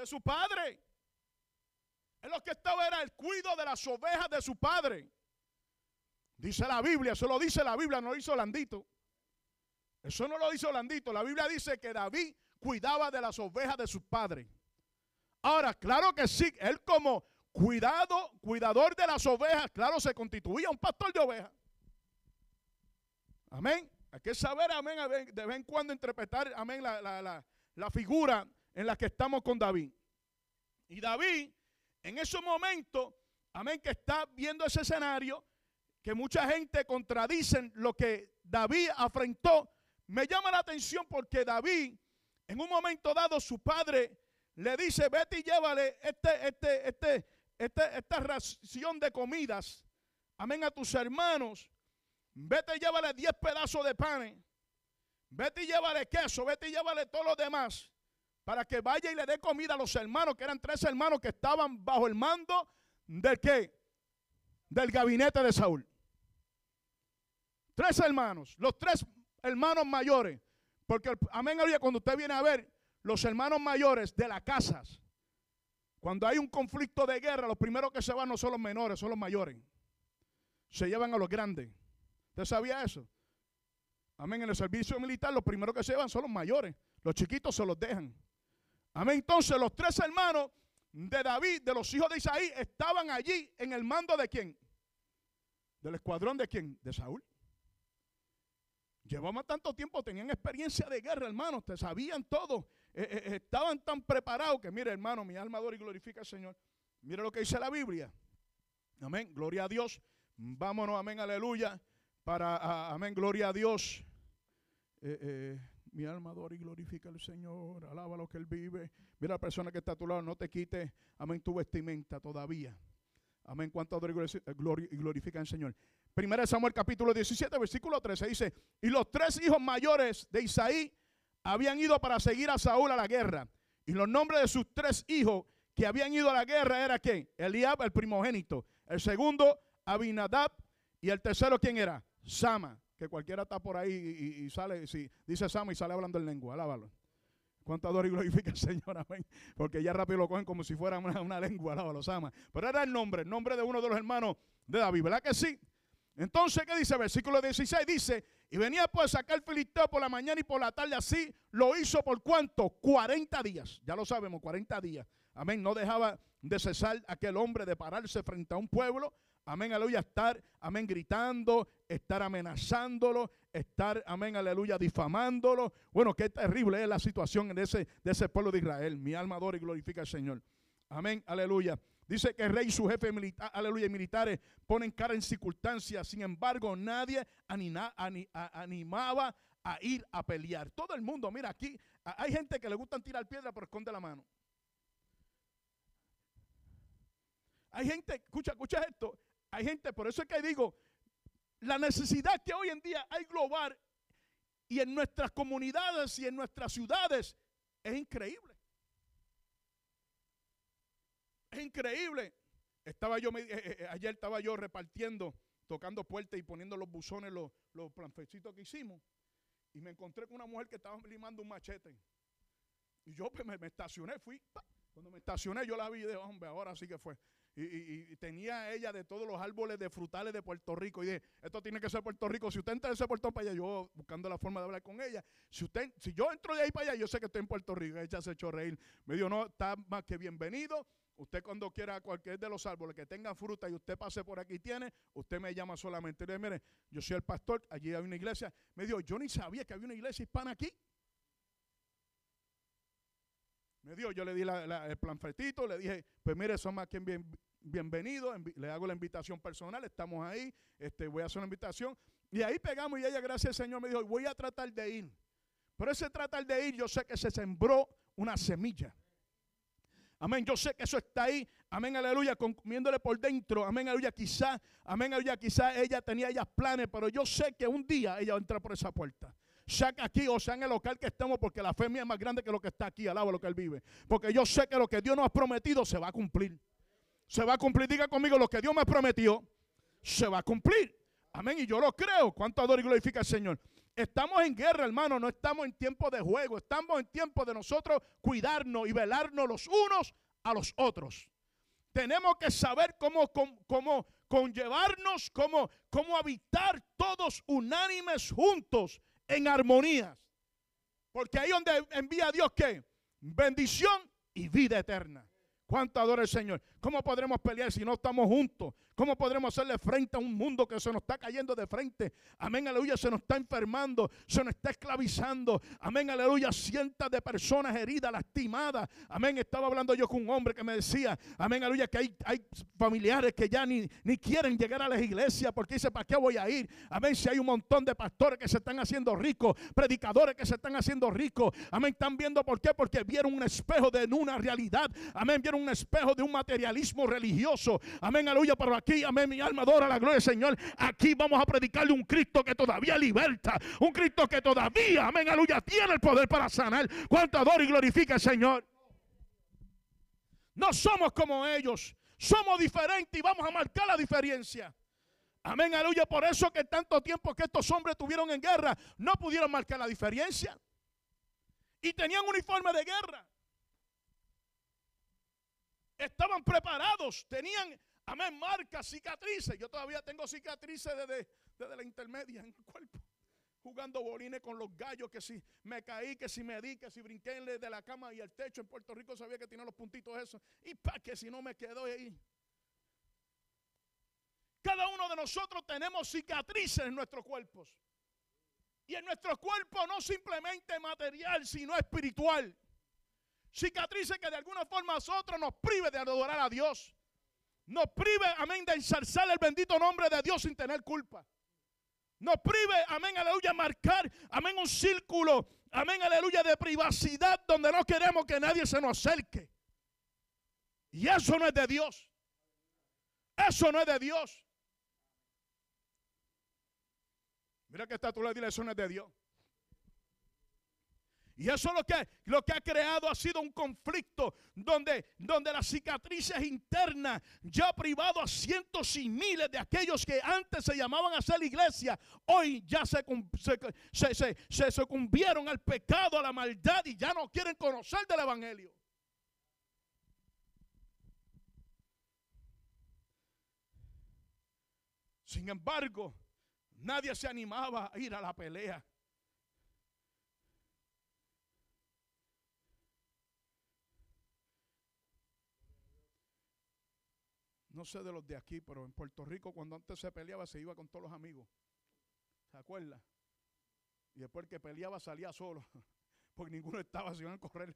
de su padre. Él lo que estaba era el cuidado de las ovejas de su padre. Dice la Biblia, eso lo dice la Biblia, no lo hizo Landito. Eso no lo hizo Landito. La Biblia dice que David cuidaba de las ovejas de su padre. Ahora, claro que sí, él como cuidado, cuidador de las ovejas, claro, se constituía un pastor de ovejas. Amén. Hay que saber, amén, de vez en cuando interpretar, amén, la, la figura en la que estamos con David. Y David, en ese momento, amén, que está viendo ese escenario, que mucha gente contradicen lo que David afrontó, me llama la atención porque David, en un momento dado, su padre le dice, vete y llévale este, este, este, este, esta ración de comidas, amén, a tus hermanos. Vete y llévale 10 pedazos de pan. Vete y llévale queso, vete y llévale todo lo demás. Para que vaya y le dé comida a los hermanos, que eran tres hermanos que estaban bajo el mando del qué? Del gabinete de Saúl. Tres hermanos, los tres hermanos mayores. Porque, amén, cuando usted viene a ver los hermanos mayores de las casas, cuando hay un conflicto de guerra, los primeros que se van no son los menores, son los mayores. Se llevan a los grandes. ¿Usted sabía eso? Amén. En el servicio militar, los primeros que se llevan son los mayores. Los chiquitos se los dejan. Amén. Entonces, los tres hermanos de David, de los hijos de Isaí, estaban allí en el mando de quién? Del escuadrón de quién? De Saúl. Llevaban tanto tiempo, tenían experiencia de guerra, hermanos, te sabían todo. Eh, eh, eh, estaban tan preparados que, mire, hermano, mi alma adora y glorifica al Señor. Mire lo que dice la Biblia. Amén, gloria a Dios. Vámonos, amén, aleluya. Para, amén, gloria a Dios. Mi alma adora y glorifica al Señor. Alaba lo que Él vive. Mira a la persona que está a tu lado, no te quite, amén, tu vestimenta todavía. Amén. ¿Cuánto adora y glorifica al Señor? Primera Samuel capítulo 17, versículo 13 dice, y los tres hijos mayores de Isaí habían ido para seguir a Saúl a la guerra. Y los nombres de sus tres hijos que habían ido a la guerra era quién? Eliab, el primogénito. El segundo, Abinadab. Y el tercero, ¿quién era? Sama. Que cualquiera está por ahí y, sale, si dice Sama y sale hablando en lengua. Alábalo. ¿Cuánto adora y glorifica el Señor? Amén. Porque ya rápido lo cogen como si fuera una, una lengua. Alábalo, Sama. Pero era el nombre, el nombre de uno de los hermanos de David. ¿Verdad que sí? Entonces, ¿qué dice? Versículo 16 dice, y venía pues a sacar filisteo por la mañana y por la tarde, así lo hizo por cuánto? 40 días, ya lo sabemos, 40 días. Amén, no dejaba de cesar aquel hombre de pararse frente a un pueblo. Amén, aleluya, estar, amén, gritando, estar amenazándolo, estar, amén, aleluya, difamándolo. Bueno, qué terrible es la situación de ese, de ese pueblo de Israel. Mi alma adora y glorifica al Señor. Amén, aleluya. Dice que el rey y su jefe militar, aleluya, militares ponen cara en circunstancias. Sin embargo, nadie animaba a ir a pelear. Todo el mundo, mira, aquí hay gente que le gustan tirar piedra pero esconde la mano. Hay gente, escucha, escucha esto. Hay gente, por eso es que digo, la necesidad que hoy en día hay global y en nuestras comunidades y en nuestras ciudades es increíble. Es increíble. Estaba yo, eh, eh, eh, ayer estaba yo repartiendo, tocando puertas y poniendo los buzones, los, los planfecitos que hicimos. Y me encontré con una mujer que estaba limando un machete. Y yo pues, me, estacioné, fui. Cuando me estacioné, yo la vi de hombre, ahora sí que fue. Y, tenía ella de todos los árboles de frutales de Puerto Rico. Y dije, esto tiene que ser Puerto Rico. Si usted entra de ese puerto para allá, yo buscando la forma de hablar con ella. Si usted, si yo entro de ahí para allá, yo sé que estoy en Puerto Rico. Ella se echó reír. Me dijo, no, está más que bienvenido. Usted cuando quiera cualquier de los árboles que tengan fruta y usted pase por aquí y tiene, usted me llama solamente. Le mire, yo soy el pastor, allí hay una iglesia. Me dijo, yo ni sabía que había una iglesia hispana aquí. Me dio, yo le di el planfetito, le dije, pues mire, son más que bien, bienvenidos, le hago la invitación personal, estamos ahí, este, voy a hacer una invitación. Y ahí pegamos y ella, gracias al Señor, me dijo, voy a tratar de ir. Pero ese tratar de ir, yo sé que se sembró una semilla. Amén. Yo sé que eso está ahí. Amén, aleluya. Comiéndole por dentro. Amén, aleluya. Quizá, amén, aleluya. Quizá ella tenía ellas planes, pero yo sé que un día ella va a entrar por esa puerta. Sea aquí o sea en el local que estemos, porque la fe mía es más grande que lo que está aquí. Alaba lo que él vive. Porque yo sé que lo que Dios nos ha prometido se va a cumplir. Se va a cumplir. Diga conmigo, lo que Dios me prometió se va a cumplir. Amén. Y yo lo creo. ¿Cuánto adoro y glorifica al Señor? Estamos en guerra, hermano, no estamos en tiempo de juego, estamos en tiempo de nosotros cuidarnos y velarnos los unos a los otros. Tenemos que saber cómo, cómo, conllevarnos, cómo, cómo habitar todos unánimes juntos en armonías. Porque ahí donde envía Dios que bendición y vida eterna. ¿Cuánto adora el Señor? ¿Cómo podremos pelear si no estamos juntos? ¿Cómo podremos hacerle frente a un mundo que se nos está cayendo de frente? Amén, aleluya, se nos está enfermando, se nos está esclavizando. Amén, aleluya, cientos de personas heridas, lastimadas. Amén, estaba hablando yo con un hombre que me decía, amén, aleluya, que hay, hay familiares que ya ni, ni quieren llegar a las iglesias porque dice, ¿para qué voy a ir? Amén, si hay un montón de pastores que se están haciendo ricos, predicadores que se están haciendo ricos. Amén, están viendo por qué, porque vieron un espejo de una realidad. Amén, vieron un espejo de un materialismo religioso. Amén, aleluya, pero aquí amén, mi alma adora la gloria del Señor. Aquí vamos a predicarle un Cristo que todavía liberta, un Cristo que todavía, amén, aleluya, tiene el poder para sanar. Cuánto adora y glorifica el Señor. No somos como ellos, somos diferentes y vamos a marcar la diferencia. Amén, aleluya. Por eso que tanto tiempo que estos hombres tuvieron en guerra, no pudieron marcar la diferencia. Y tenían uniforme de guerra. Estaban preparados, tenían Amén, marcas, cicatrices. Yo todavía tengo cicatrices desde, desde la intermedia en el cuerpo. Jugando bolines con los gallos, que si me caí, que si me di, que si brinqué de la cama y el techo en Puerto Rico sabía que tenía los puntitos esos. Y para que si no me quedo ahí. Cada uno de nosotros tenemos cicatrices en nuestros cuerpos. Y en nuestro cuerpo no simplemente material, sino espiritual. Cicatrices que de alguna forma a nosotros nos prive de adorar a Dios nos prive, amén, de ensalzar el bendito nombre de Dios sin tener culpa. Nos prive, amén, aleluya, marcar, amén, un círculo, amén, aleluya, de privacidad donde no queremos que nadie se nos acerque. Y eso no es de Dios. Eso no es de Dios. Mira que está tú le dile, eso no es de Dios. Y eso lo que, lo que ha creado ha sido un conflicto donde, donde las cicatrices internas ya ha privado a cientos y miles de aquellos que antes se llamaban a ser iglesia, hoy ya se, se, se, se sucumbieron al pecado, a la maldad y ya no quieren conocer del Evangelio. Sin embargo, nadie se animaba a ir a la pelea. No sé de los de aquí, pero en Puerto Rico cuando antes se peleaba se iba con todos los amigos. ¿Se acuerda? Y después que peleaba salía solo, porque ninguno estaba, se iban a correr.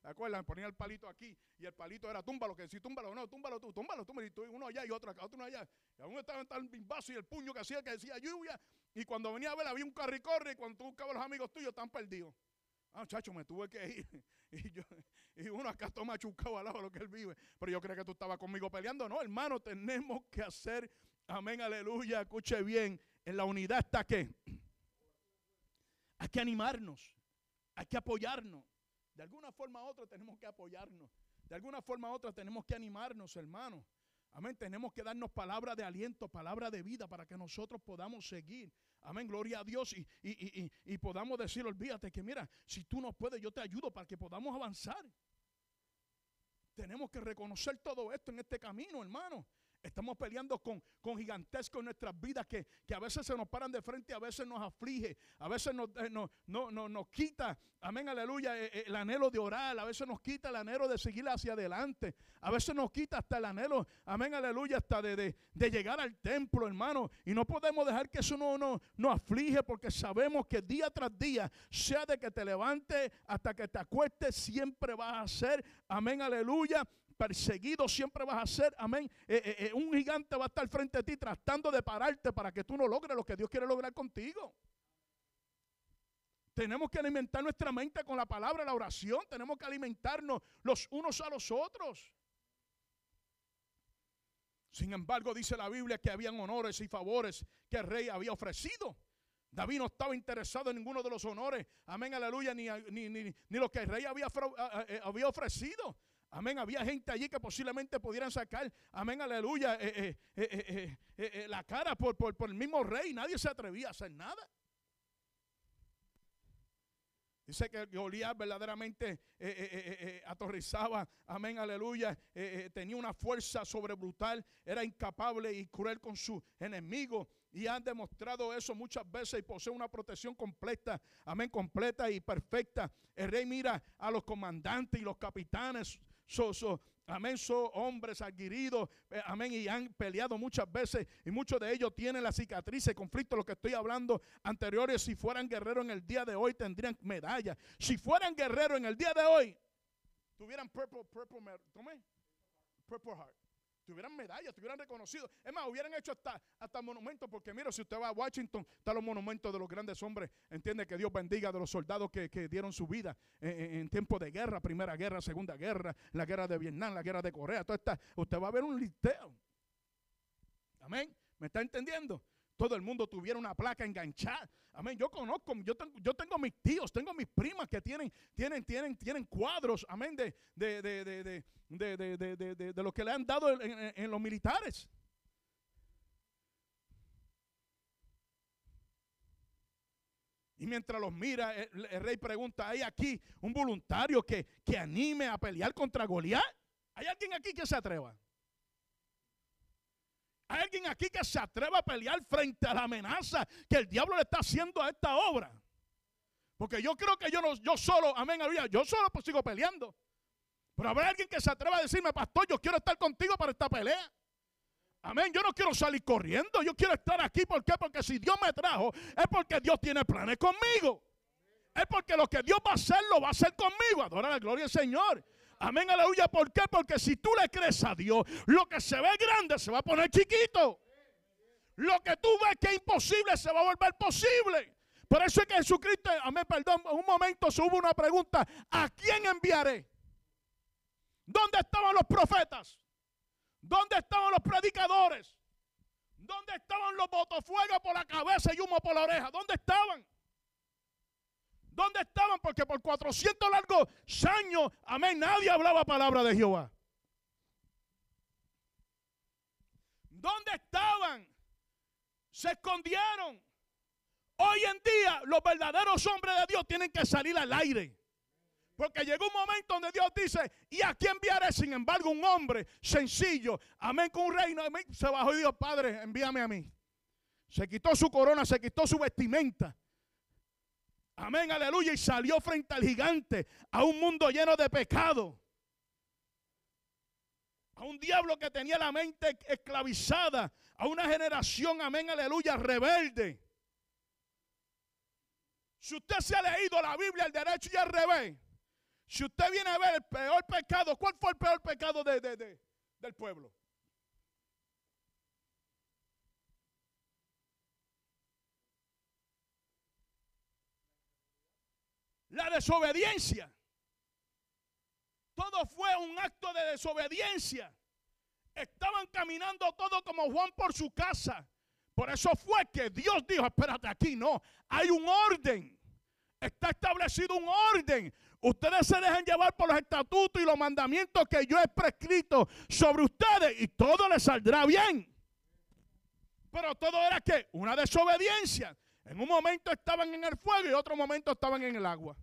¿Se acuerdan? Ponía el palito aquí y el palito era túmbalo, que si túmbalo, no, túmbalo tú, túmbalo, túmbalo, y tú, uno allá y otro acá, otro allá. Y uno estaba en tal vaso y el puño que hacía que decía lluvia. Y cuando venía a ver había un carricorre y cuando tú buscabas los amigos tuyos están perdidos. Ah, chacho, me tuve que ir. Y, yo, y uno acá toma machucado al lado lo que él vive. Pero yo creo que tú estabas conmigo peleando. No, hermano, tenemos que hacer, amén, aleluya, escuche bien. En la unidad está que hay que animarnos, hay que apoyarnos. De alguna forma u otra tenemos que apoyarnos. De alguna forma u otra tenemos que animarnos, hermano. Amén. Tenemos que darnos palabra de aliento, palabra de vida para que nosotros podamos seguir. Amén, gloria a Dios. Y, y, podamos decir, olvídate que mira, si tú no puedes, yo te ayudo para que podamos avanzar. Tenemos que reconocer todo esto en este camino, hermano. Estamos peleando con, con gigantescos en nuestras vidas que, a veces se nos paran de frente, a veces nos aflige, a veces nos, eh, no, no, nos quita, amén, aleluya, eh, eh, el anhelo de orar, a veces nos quita el anhelo de seguir hacia adelante, a veces nos quita hasta el anhelo, amén, aleluya, hasta de, llegar al templo, hermano. Y no podemos dejar que eso no nos no aflige porque sabemos que día tras día, sea de que te levantes hasta que te acuestes, siempre vas a ser, amén, aleluya, perseguido siempre vas a ser, amén. Eh, eh, eh, un gigante va a estar frente a ti tratando de pararte para que tú no logres lo que Dios quiere lograr contigo. Tenemos que alimentar nuestra mente con la palabra, la oración. Tenemos que alimentarnos los unos a los otros. Sin embargo, dice la Biblia que habían honores y favores que el rey había ofrecido. David no estaba interesado en ninguno de los honores, amén, aleluya, ni, ni, ni, ni lo que el rey había, había ofrecido. Amén. Había gente allí que posiblemente pudieran sacar, amén, aleluya, eh, eh, eh, eh, eh, eh, eh la cara por, por, por, el mismo rey. Nadie se atrevía a hacer nada. Dice que Goliat verdaderamente eh, eh, eh, amén, aleluya, tenía una fuerza sobrebrutal, era incapable y cruel con su enemigo. Y han demostrado eso muchas veces y posee una protección completa, amén, completa y perfecta. El rey mira a los comandantes y los capitanes, Amén, son hombres adquiridos, eh, amén, y han peleado muchas veces y muchos de ellos tienen la cicatriz, conflicto, lo que estoy hablando anteriores, si fueran guerreros en el día de hoy tendrían medallas. Si fueran guerreros en el día de hoy, tuvieran purple, purple, purple heart tuvieran medallas, tuvieran reconocido. Es más, hubieran hecho hasta, hasta monumentos, porque mira, si usted va a Washington, están los monumentos de los grandes hombres. Entiende que Dios bendiga de los soldados que, dieron su vida en, tiempo de guerra, primera guerra, segunda guerra, la guerra de Vietnam, la guerra de Corea, toda esta, usted va a ver un listeo. Amén. ¿Me está entendiendo? Todo el mundo tuviera una placa enganchada. Amén. Yo conozco, yo tengo, yo tengo mis tíos, tengo mis primas que tienen, tienen, tienen, tienen cuadros, amén, de, de, de, de lo que le han dado en, los militares. Y mientras los mira, el, rey pregunta, ¿hay aquí un voluntario que, que anime a pelear contra Goliat? ¿Hay alguien aquí que se atreva? ¿Hay alguien aquí que se atreva a pelear frente a la amenaza que el diablo le está haciendo a esta obra? Porque yo creo que yo no, yo solo, amén, yo solo pues sigo peleando. Pero habrá alguien que se atreva a decirme, pastor, yo quiero estar contigo para esta pelea. Amén, yo no quiero salir corriendo, yo quiero estar aquí. ¿Por qué? Porque si Dios me trajo, es porque Dios tiene planes conmigo. Es porque lo que Dios va a hacer, lo va a hacer conmigo. Adora la gloria del Señor. Amén, aleluya. ¿Por qué? Porque si tú le crees a Dios, lo que se ve grande se va a poner chiquito. Lo que tú ves que es imposible se va a volver posible. Por eso es que Jesucristo, amén, perdón, un momento se hubo una pregunta, ¿a quién enviaré? ¿Dónde estaban los profetas? ¿Dónde estaban los predicadores? ¿Dónde estaban los botofuegos por la cabeza y humo por la oreja? ¿Dónde estaban? ¿Dónde estaban? Porque por 400 largos años, amén, nadie hablaba palabra de Jehová. ¿Dónde estaban? Se escondieron. Hoy en día los verdaderos hombres de Dios tienen que salir al aire. Porque llegó un momento donde Dios dice, ¿y a quién enviaré? Sin embargo, un hombre sencillo, amén, con un reino, se bajó y dijo, Padre, envíame a mí. Se quitó su corona, se quitó su vestimenta. Amén, aleluya. Y salió frente al gigante, a un mundo lleno de pecado. A un diablo que tenía la mente esclavizada. A una generación, amén, aleluya, rebelde. Si usted se ha leído la Biblia al derecho y al revés, si usted viene a ver el peor pecado, ¿cuál fue el peor pecado del pueblo? La desobediencia. Todo fue un acto de desobediencia. Estaban caminando todo como Juan por su casa. Por eso fue que Dios dijo, espérate aquí, no, hay un orden. Está establecido un orden. Ustedes se dejan llevar por los estatutos y los mandamientos que yo he prescrito sobre ustedes y todo les saldrá bien. Pero todo era que una desobediencia. En un momento estaban en el fuego y otro momento estaban en el agua.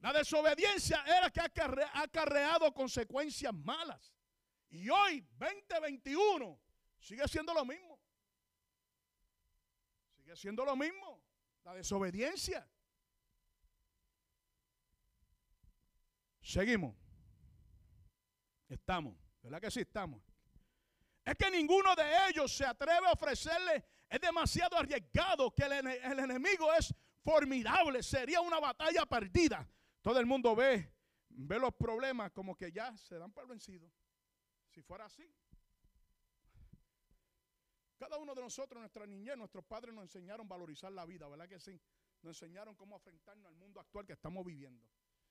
La desobediencia era que ha acarreado consecuencias malas. Y hoy, 2021, sigue siendo lo mismo. Sigue siendo lo mismo. La desobediencia. Seguimos. Estamos. ¿Verdad que sí estamos? Es que ninguno de ellos se atreve a ofrecerle. Es demasiado arriesgado que el, enemigo es formidable. Sería una batalla perdida. Todo el mundo ve, ve los problemas como que ya se dan por vencidos. Si fuera así. Cada uno de nosotros, nuestra niñez, nuestros padres nos enseñaron a valorizar la vida, ¿verdad que sí? Nos enseñaron cómo enfrentarnos al mundo actual que estamos viviendo.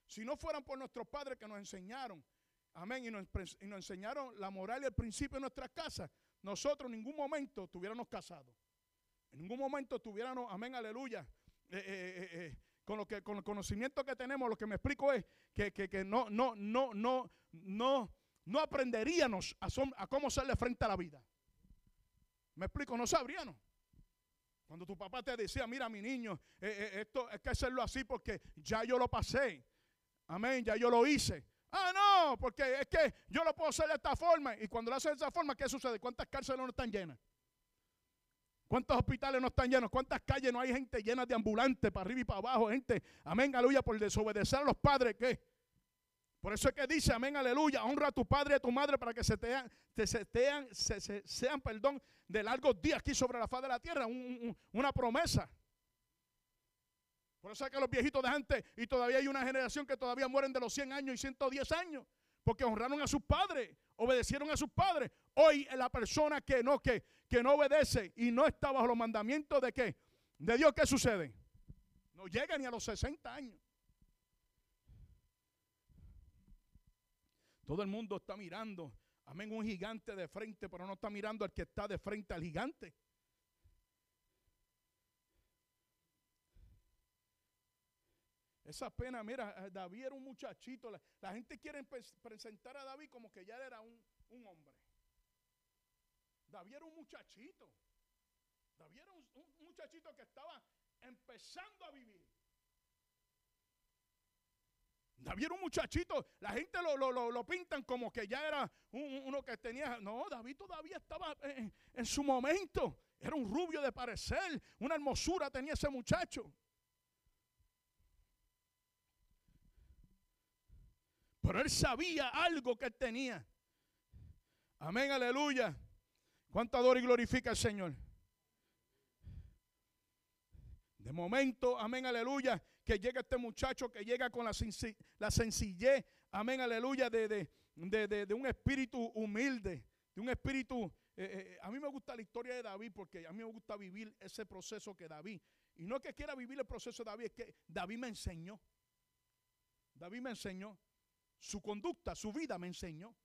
Si no fueran por nuestros padres que nos enseñaron, amén, y nos, enseñaron la moral y el principio de nuestras casas, nosotros en ningún momento estuviéramos casados. En ningún momento estuviéramos, amén, aleluya, eh, eh, eh, con lo que con el conocimiento que tenemos, lo que me explico es que, no, no, no, no, no, no aprenderíamos a, cómo hacerle frente a la vida. Me explico, no sabríamos. Cuando tu papá te decía, mira mi niño, esto hay que hacerlo así porque ya yo lo pasé. Amén, ya yo lo hice. Ah, no, porque es que yo lo puedo hacer de esta forma. Y cuando lo haces de esta forma, ¿qué sucede? ¿Cuántas cárceles no están llenas? ¿Cuántos hospitales no están llenos? ¿Cuántas calles no hay gente llena de ambulantes para arriba y para abajo? Gente, amén, aleluya, por desobedecer a los padres. ¿Qué? Por eso es que dice, amén, aleluya, honra a tu padre y a tu madre para que se te, se, sean, perdón, de largos días aquí sobre la faz de la tierra. una promesa. Por eso es que los viejitos de antes, y todavía hay una generación que todavía mueren de los 100 años y 110 años, porque honraron a sus padres, obedecieron a sus padres. Hoy la persona que no, que, que no obedece y no está bajo los mandamientos de qué? De Dios, ¿qué sucede? No llega ni a los 60 años. Todo el mundo está mirando, amén, un gigante de frente, pero no está mirando al que está de frente al gigante. Esa pena, mira, eh, David era un muchachito. La, gente quiere presentar a David como que ya era un, un hombre. David era un muchachito. David era un, muchachito que estaba empezando a vivir. David era un muchachito. La gente lo, pintan como que ya era uno que tenía. No, David todavía estaba en, su momento. Era un rubio de parecer. Una hermosura tenía ese muchacho. Pero él sabía algo que él tenía. Amén, aleluya. ¿Cuánto adora y glorifica al Señor? De momento, amén, aleluya, que llega este muchacho que llega con la, sencillez, amén, aleluya, de, un espíritu humilde, de un espíritu... Eh, eh, a mí me gusta la historia de David porque a mí me gusta vivir ese proceso que David. Y no es que quiera vivir el proceso de David, es que David me enseñó. David me enseñó. Su conducta, su vida me enseñó.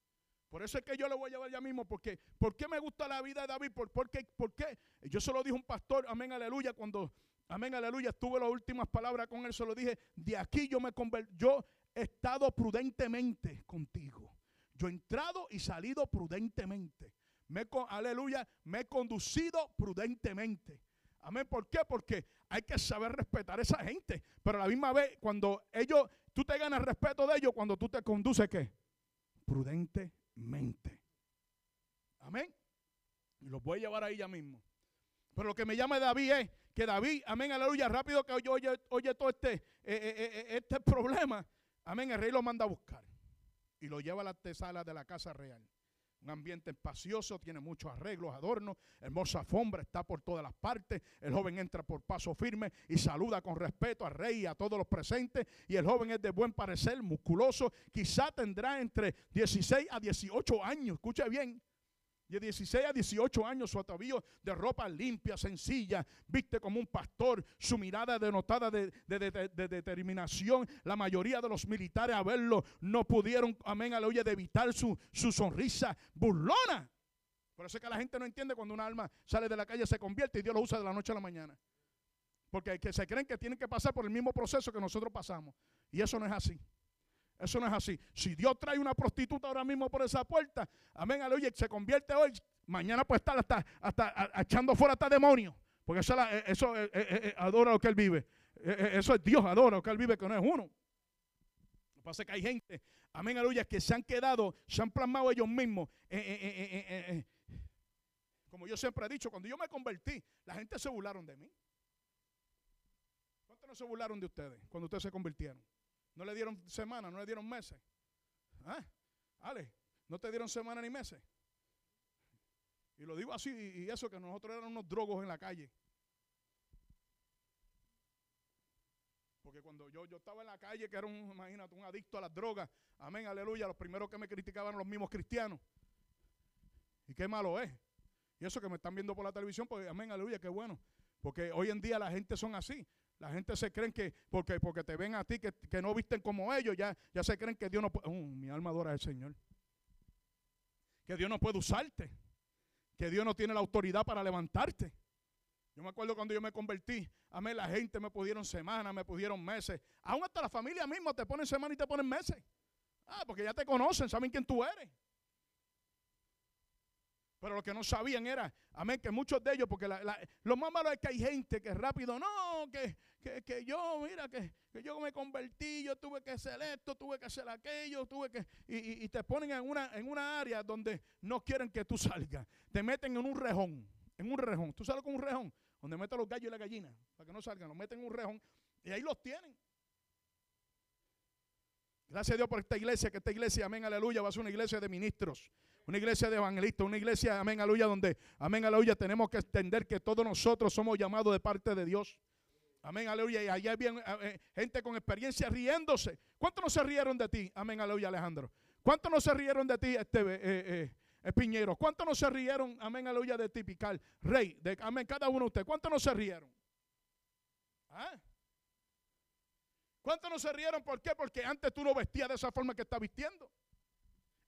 Por eso es que yo le voy a llevar ya mismo, porque ¿por qué me gusta la vida de David? ¿Por, qué, ¿Por qué? Yo se lo dije a un pastor, amén, aleluya, cuando, amén, aleluya, tuve las últimas palabras con él, se lo dije, de aquí yo me convertí, yo he estado prudentemente contigo. Yo he entrado y salido prudentemente. Me, aleluya, me he conducido prudentemente. Amén. ¿Por qué? Porque hay que saber respetar a esa gente. Pero a la misma vez, cuando ellos, tú te ganas respeto de ellos, cuando tú te conduces, ¿qué? Prudente mente. Amén. Y los voy a llevar ahí ya mismo. Pero lo que me llama David es que David, amén, aleluya, rápido que oye, oye, todo este, eh, eh, eh, este problema, amén, el rey lo manda a buscar y lo lleva a la tesala de la casa real. Un ambiente espacioso, tiene muchos arreglos, adornos, hermosa alfombra, está por todas las partes. El joven entra por paso firme y saluda con respeto al rey y a todos los presentes. Y el joven es de buen parecer, musculoso, quizá tendrá entre 16 a 18 años, escuche bien, de 16 a 18 años, su atavío de ropa limpia, sencilla, viste como un pastor, su mirada denotada de, determinación. La mayoría de los militares a verlo no pudieron, amén, aleluya, de evitar su, sonrisa burlona. Por eso es que la gente no entiende cuando una alma sale de la calle, se convierte y Dios lo usa de la noche a la mañana. Porque que se creen que tienen que pasar por el mismo proceso que nosotros pasamos. Y eso no es así. Eso no es así. Si Dios trae una prostituta ahora mismo por esa puerta, amén, aleluya, se convierte hoy, mañana puede estar hasta, hasta echando fuera hasta demonios. Porque eso, eh, eso eh, eh, adora lo que él vive. Eso es Dios, adora lo que él vive, que no es uno. Lo que pasa es que hay gente, amén, aleluya, que se han quedado, se han plasmado ellos mismos. como yo siempre he dicho, cuando yo me convertí, la gente se burlaron de mí. ¿Cuántos no se burlaron de ustedes cuando ustedes se convirtieron? No le dieron semana, no le dieron meses. ¿Ah? Ale, no te dieron semana ni meses. Y lo digo así, y eso que nosotros éramos unos drogos en la calle. Porque cuando yo, yo estaba en la calle, que era un, imagínate, un adicto a las drogas, amén, aleluya, los primeros que me criticaban eran los mismos cristianos. Y qué malo es. Y eso que me están viendo por la televisión, pues amén, aleluya, qué bueno. Porque hoy en día la gente son así. La gente se creen que porque, porque te ven a ti que, no visten como ellos, ya, ya se creen que Dios no puede. Uh, mi alma adora al Señor. Que Dios no puede usarte. Que Dios no tiene la autoridad para levantarte. Yo me acuerdo cuando yo me convertí, a mí la gente me pudieron semanas, me pudieron meses. Aún hasta la familia misma te ponen semanas y te ponen meses. Ah, porque ya te conocen, saben quién tú eres. Pero lo que no sabían era, amén, que muchos de ellos, porque lo más malo es que hay gente que rápido, no, que, que, yo, mira, que, yo me convertí, yo tuve que hacer esto, tuve que hacer aquello, tuve que, y, y, te ponen en una, en una área donde no quieren que tú salgas. Te meten en un rejón, en un rejón. ¿Tú sabes con un rejón? Donde meten los gallos y la gallina, para que no salgan, los meten en un rejón y ahí los tienen. Gracias a Dios por esta iglesia, que esta iglesia, amén, aleluya, va a ser una iglesia de ministros, una iglesia de evangelistas, una iglesia, amén, aleluya, donde, amén, aleluya, tenemos que entender que todos nosotros somos llamados de parte de Dios. Amén, aleluya. Y allá bien, eh, gente con experiencia riéndose. ¿Cuántos no se rieron de ti? Amén, aleluya, Alejandro. ¿Cuántos no se rieron de ti, este, eh, eh, Piñero? ¿Cuántos no se rieron, amén, aleluya, de ti, Pical? Rey, de, amén, cada uno de ustedes. ¿Cuántos no se rieron? ¿Ah? ¿Cuántos no se rieron? ¿Por qué? Porque antes tú no vestías de esa forma que estás vistiendo.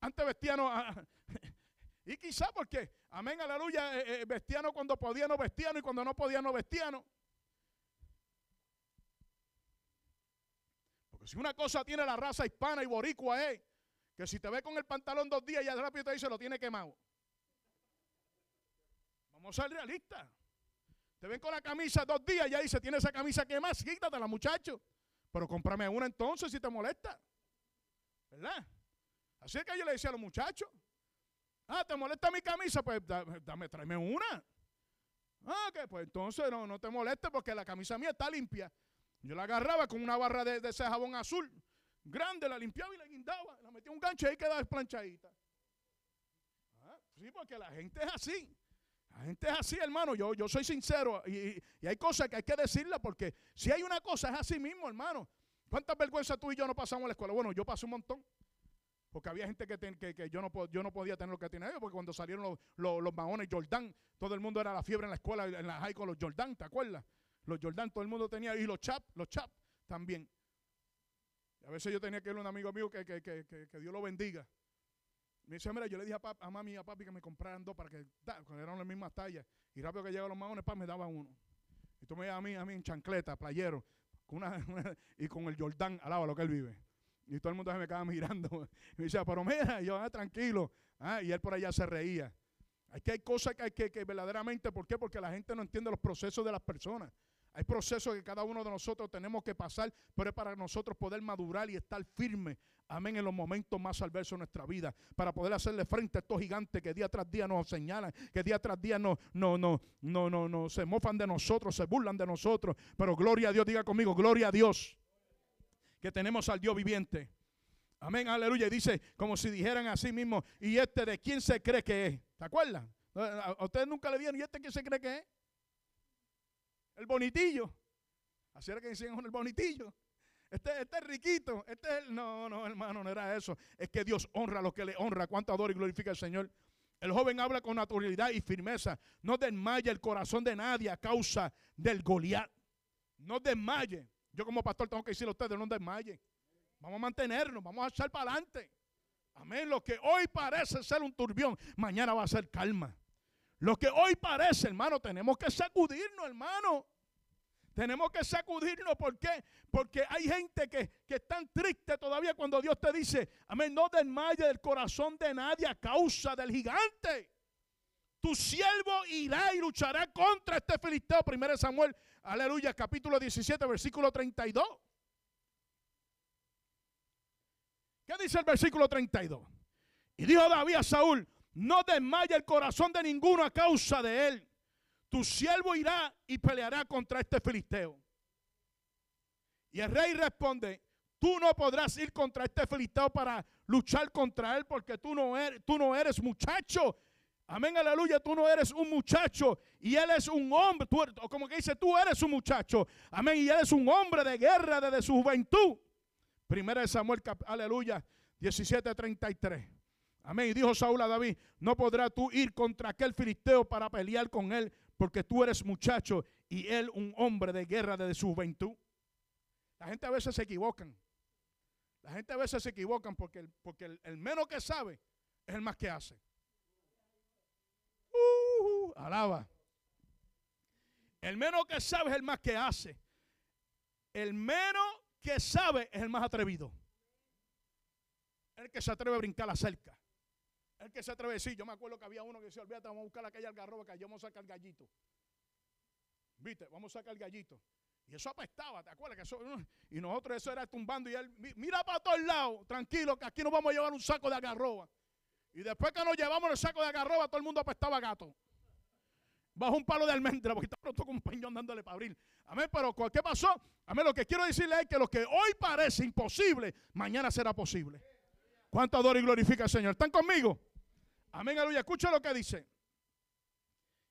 Antes vestían, no, ah, y quizá porque, amén, aleluya, eh, eh cuando podía no y cuando no podía no. Porque si una cosa tiene la raza hispana y boricua es que si te ve con el pantalón dos días ya rápido te dice lo tiene quemado. Vamos a ser realistas. Te ven con la camisa dos días ya dice tiene esa camisa quemada, quítatela muchacho. Pero cómprame una entonces si te molesta. ¿Verdad? Así que yo le decía a los muchachos, ah, ¿te molesta mi camisa? Pues dame, tráeme una. Ah, que pues entonces no, no te moleste porque la camisa mía está limpia. Yo la agarraba con una barra de, ese jabón azul grande, la limpiaba y la guindaba. La metía un gancho y ahí quedaba desplanchadita. Ah, sí, porque la gente es así. La gente es así, hermano. Yo, yo soy sincero y, hay cosas que hay que decirla porque si hay una cosa es así mismo, hermano. ¿Cuántas vergüenzas tú y yo no pasamos en la escuela? Bueno, yo pasé un montón. Porque había gente que, que, yo, no, yo no podía tener lo que tenía ellos, porque cuando salieron los, los, maones Jordán, todo el mundo era la fiebre en la escuela, en la high con los Jordán, ¿te acuerdas? Los Jordán, todo el mundo tenía, y los chap, los chap también. a veces yo tenía que ir a un amigo mío que, que Dios lo bendiga. Me dice, mira, yo le dije a, a mami y a papi que me compraran dos para que, cuando eran las mismas tallas. Y rápido que llegaban los maones, pa, me daban uno. Y tú me llevas a mí, a mí en chancleta, playero, y con el Jordán al lado lo que él vive. Y todo el mundo se me quedaba mirando. Y me decía, pero mira, yo, ah, tranquilo. Ah, y él por allá se reía. Hay que hay cosas que hay que, que verdaderamente, ¿por qué? Porque la gente no entiende los procesos de las personas. Hay procesos que cada uno de nosotros tenemos que pasar, pero es para nosotros poder madurar y estar firmes, amén, en los momentos más adversos de nuestra vida, para poder hacerle frente a estos gigantes que día tras día nos señalan, que día tras día no, no, no, no, no, no, se mofan de nosotros, se burlan de nosotros, pero gloria a Dios, diga conmigo, gloria a Dios, que tenemos al Dios viviente. Amén, aleluya. Y dice, como si dijeran así mismo, ¿y este de quién se cree que es? ¿Te acuerdan? A ustedes nunca le dieron, ¿y este quién se cree que es? El bonitillo. Así era que decían el bonitillo. Este, este es riquito. Este es No, no, hermano, no era eso. Es que Dios honra a los que le honra. Cuánto adora y glorifica al Señor. El joven habla con naturalidad y firmeza. No desmaye el corazón de nadie a causa del Goliat. No desmaye. Yo como pastor tengo que decirle a ustedes, no desmaye. Vamos a mantenernos, vamos a echar para adelante. Amén. Lo que hoy parece ser un turbión, mañana va a ser calma. Lo que hoy parece, hermano, tenemos que sacudirnos, hermano. Tenemos que sacudirnos. ¿Por qué? Porque hay gente que, que es tan triste todavía cuando Dios te dice, amén, no desmaye del corazón de nadie a causa del gigante. Tu siervo irá y luchará contra este filisteo. 1 Samuel, aleluya, capítulo 17, versículo 32. ¿Qué dice el versículo 32? Y dijo David a Saúl, no desmaya el corazón de ninguno a causa de él. Tu siervo irá y peleará contra este filisteo. Y el rey responde, tú no podrás ir contra este filisteo para luchar contra él porque tú no eres, tú no eres muchacho. Amén, aleluya, tú no eres un muchacho y él es un hombre, o como que dice, tú eres un muchacho. Amén, y él es un hombre de guerra desde su juventud. Primera de Samuel, aleluya, 17:33. Amén. Y dijo Saúl a David, no podrás tú ir contra aquel filisteo para pelear con él, porque tú eres muchacho y él un hombre de guerra desde su juventud. La gente a veces se equivocan. La gente a veces se equivocan porque el, menos que sabe es el más que hace. Uh, alaba. El menos que sabe es el más que hace. El menos que sabe es el más atrevido. El que se atreve a brincar la cerca. El que se atreve a decir, yo me acuerdo que había uno que decía, olvídate, vamos a buscar aquella algarroba que allá vamos a sacar gallito. ¿Viste? Vamos a sacar gallito. Y eso apestaba, ¿te acuerdas? Que eso, y nosotros eso era tumbando y él, mira para todos lados, tranquilo, que aquí nos vamos a llevar un saco de agarroba. Y después que nos llevamos el saco de agarroba, todo el mundo apestaba gato. Bajo un palo de almendra, porque está pronto con un peñón dándole para abrir. Amén, pero ¿qué pasó? Amén, lo que quiero decirle es que lo que hoy parece imposible, mañana será posible. ¿Cuánto adora y glorifica al Señor? ¿Están conmigo? Amén, aleluya. Escucha lo que dice.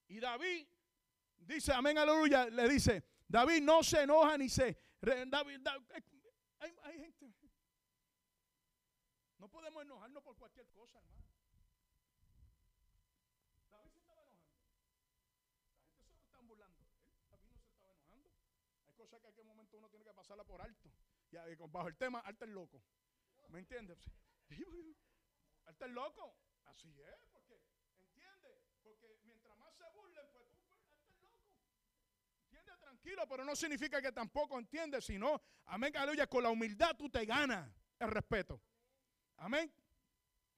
Y David dice, amén, aleluya, le dice, David no se enoja ni se... David, hay, hay gente... No podemos enojarnos por cualquier cosa, hermano. David se estaba enojando. La gente se están burlando. David no se estaba enojando. Hay cosas que en aquel momento uno tiene que por alto. Y bajo el tema, alto el loco. ¿Me entiendes? Alto el loco. Así es, porque, ¿entiendes? Porque mientras más se burlen, pues tú, pues, alto el loco. ¿Entiendes? Tranquilo, pero no significa que tampoco entiendes, sino, amén, aleluya, con la humildad tú te ganas el respeto. Amén.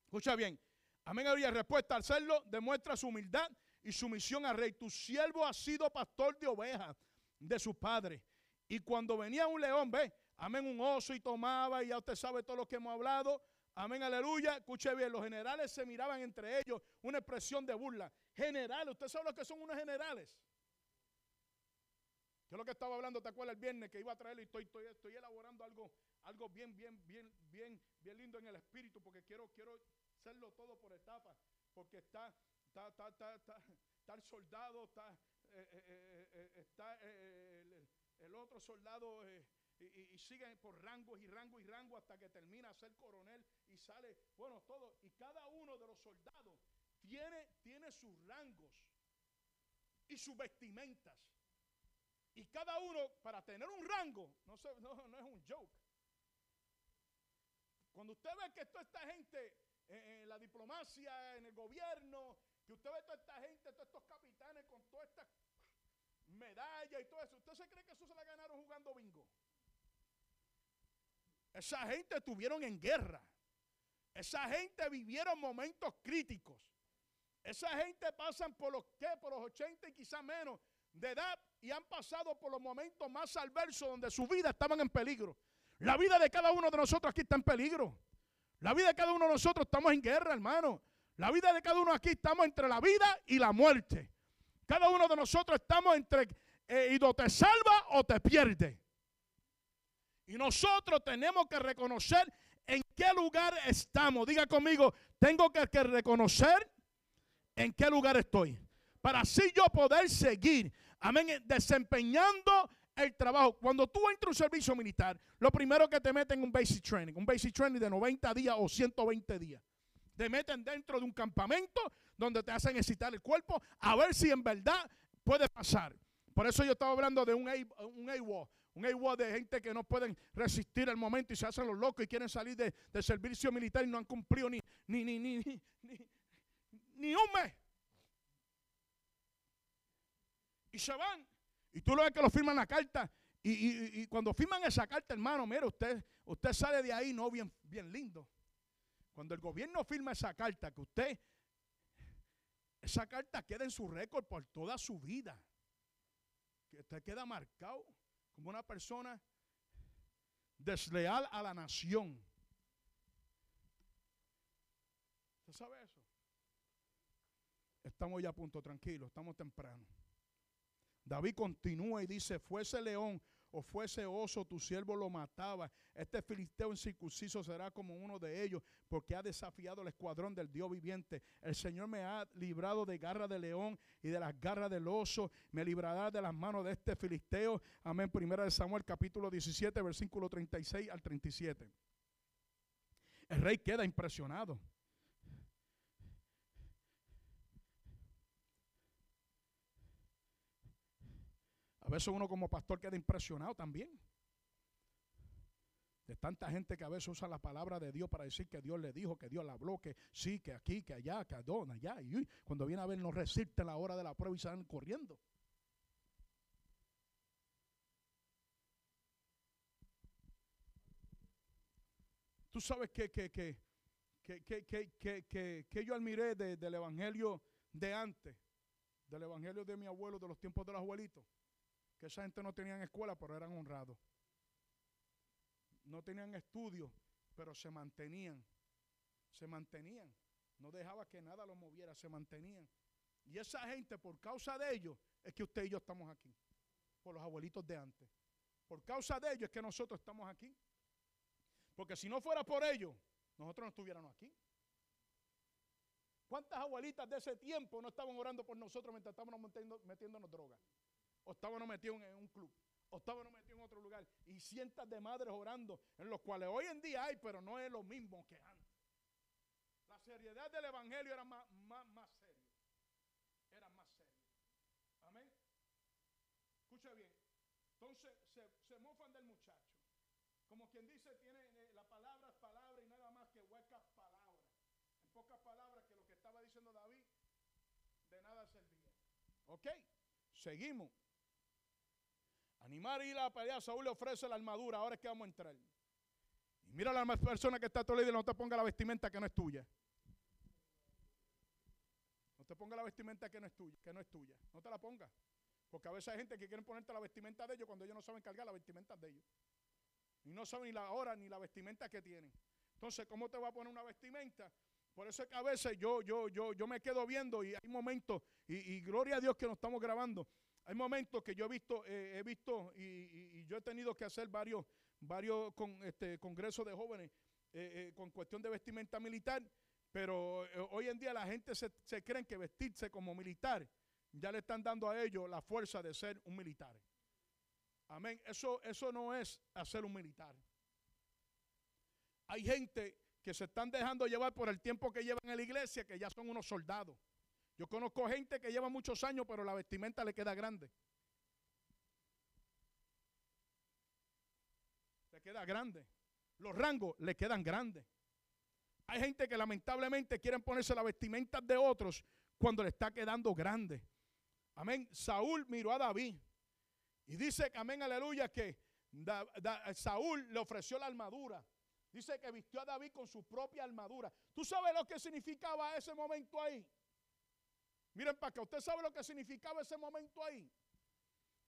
Escucha bien. Amén, aleluya. Respuesta al serlo demuestra su humildad y sumisión al rey. Tu siervo ha sido pastor de ovejas de su padre. Y cuando venía un león, ve, amén, un oso y tomaba, y ya usted sabe todo lo que hemos hablado. Amén, aleluya. Escuche bien, los generales se miraban entre ellos una expresión de burla. Generales, usted sabe lo que son unos generales. Yo lo que estaba hablando, ¿te acuerdas el viernes que iba a traerlo y estoy, estoy, estoy elaborando algo, algo bien, bien, bien, bien, bien lindo en el espíritu porque quiero, quiero hacerlo todo por etapas. Porque está, está, está, está, está, el soldado, está, eh, eh, eh, está el, el, otro soldado y, siguen por rangos y rango y rango hasta que termina a ser coronel y sale, bueno, todo. Y cada uno de los soldados tiene, tiene sus rangos y sus vestimentas. Y cada uno, para tener un rango, no, no, no es un joke. Cuando usted ve que toda esta gente en la diplomacia, en el gobierno, que usted ve toda esta gente, todos estos capitanes con todas estas medallas y todo eso, ¿usted se cree que eso se la ganaron jugando bingo? Esa gente estuvieron en guerra. Esa gente vivieron momentos críticos. Esa gente pasan por los que, por los 80 y quizá menos de edad y han pasado por los momentos más adversos donde su vida estaban en peligro. La vida de cada uno de nosotros aquí está en peligro. La vida de cada uno de nosotros estamos en guerra, hermano. La vida de cada uno aquí estamos entre la vida y la muerte. Cada uno de nosotros estamos entre eh, y o te salva o te pierde. Y nosotros tenemos que reconocer en qué lugar estamos. Diga conmigo, tengo que, reconocer en qué lugar estoy. Para así yo poder seguir, amén, desempeñando el trabajo. Cuando tú entras a un servicio militar, lo primero que te meten es un basic training, un basic training de 90 días o 120 días. Te meten dentro de un campamento donde te hacen excitar el cuerpo a ver si en verdad puede pasar. Por eso yo estaba hablando de un AWOL, un AWOL de gente que no pueden resistir el momento y se hacen los locos y quieren salir de, servicio militar y no han cumplido ni, ni, ni, ni, ni, un mes. Y se van. Y tú lo ves que lo firman la carta. Y, cuando firman esa carta, hermano, mire, usted, usted sale de ahí no bien, bien lindo. Cuando el gobierno firma esa carta, que usted, esa carta queda en su récord por toda su vida. Que usted queda marcado como una persona desleal a la nación. ¿Usted sabe eso? Estamos ya a punto, tranquilo, estamos temprano. David continúa y dice, fuese león o fuese oso, tu siervo lo mataba. Este filisteo incircunciso será como uno de ellos, porque ha desafiado el escuadrón del Dios viviente. El Señor me ha librado de garra de león y de las garras del oso. Me librará de las manos de este filisteo. Amén. Primera de Samuel, capítulo 17, versículo 36 al 37. El rey queda impresionado. A veces uno como pastor queda impresionado también. De tanta gente que a veces usa la palabra de Dios para decir que Dios le dijo, que Dios le habló, que sí, que aquí, que allá, que adona, allá. Y cuando viene a ver, no resiste la hora de la prueba y salen corriendo. Tú sabes que, que, que, que, que, yo admiré del evangelio de antes, del evangelio de mi abuelo, de los tiempos de los abuelitos, que esa gente no tenían escuela, pero eran honrados. No tenían estudios, pero se mantenían. Se mantenían. No dejaba que nada los moviera, se mantenían. Y esa gente, por causa de ellos, es que usted y yo estamos aquí. Por los abuelitos de antes. Por causa de ellos es que nosotros estamos aquí. Porque si no fuera por ellos, nosotros no estuviéramos aquí. ¿Cuántas abuelitas de ese tiempo no estaban orando por nosotros mientras estábamos metiendo, metiéndonos droga? O estábamos metidos en un club. O estábamos metidos en otro lugar. Y cientos de madres orando, en los cuales hoy en día hay, pero no es lo mismo que antes. La seriedad del evangelio era más, más, más serio. Era más serio. Amén. Escucha bien. Entonces se, se mofan del muchacho. Como quien dice, tiene eh, la palabra es palabra y nada más que huecas palabras. En pocas palabras que lo que estaba diciendo David de nada servía. Ok, seguimos. Animar y ir a la pelea, Saúl le ofrece la armadura, ahora es que vamos a entrar. Y mira a la persona que está a tu y no te ponga la vestimenta que no es tuya. No te ponga la vestimenta que no es tuya, que no es tuya. No te la pongas. Porque a veces hay gente que quiere ponerte la vestimenta de ellos cuando ellos no saben cargar la vestimenta de ellos. Y no saben ni la hora ni la vestimenta que tienen. Entonces, ¿cómo te va a poner una vestimenta? Por eso es que a veces yo, yo, yo, yo me quedo viendo y hay momentos, y, gloria a Dios que nos estamos grabando. Hay momentos que yo he visto, eh, he visto y, yo he tenido que hacer varios, este, congresos de jóvenes eh, eh, con cuestión de vestimenta militar, pero hoy en día la gente se, se cree que vestirse como militar ya le están dando a ellos la fuerza de ser un militar. Amén. Eso, eso no es hacer un militar. Hay gente que se están dejando llevar por el tiempo que llevan en la iglesia, que ya son unos soldados. Yo conozco gente que lleva muchos años, pero la vestimenta le queda grande. Le queda grande. Los rangos le quedan grandes. Hay gente que lamentablemente quieren ponerse la vestimenta de otros cuando le está quedando grande. Amén. Saúl miró a David y dice amén, aleluya, que Saúl le ofreció la armadura. Dice que vistió a David con su propia armadura. ¿Tú sabes lo que significaba ese momento ahí? Miren para que usted sabe lo que significaba ese momento ahí.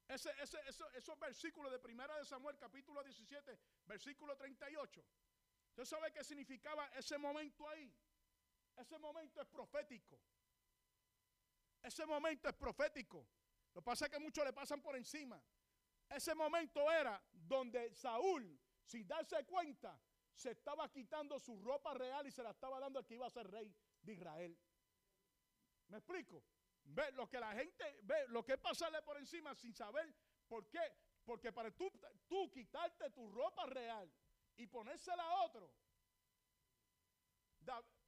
Ese, ese, esos versículos de Primera de Samuel, capítulo 17, versículo 38. ¿Usted sabe qué significaba ese momento ahí? Ese momento es profético. Ese momento es profético. Lo que pasa es que muchos le pasan por encima. Ese momento era donde Saúl, sin darse cuenta, se estaba quitando su ropa real y se la estaba dando al que iba a ser rey de Israel. ¿Me explico? Ve lo que la gente ve, lo que es pasarle por encima sin saber por qué. Porque para tú, tú quitarte tu ropa real y ponérsela a otro,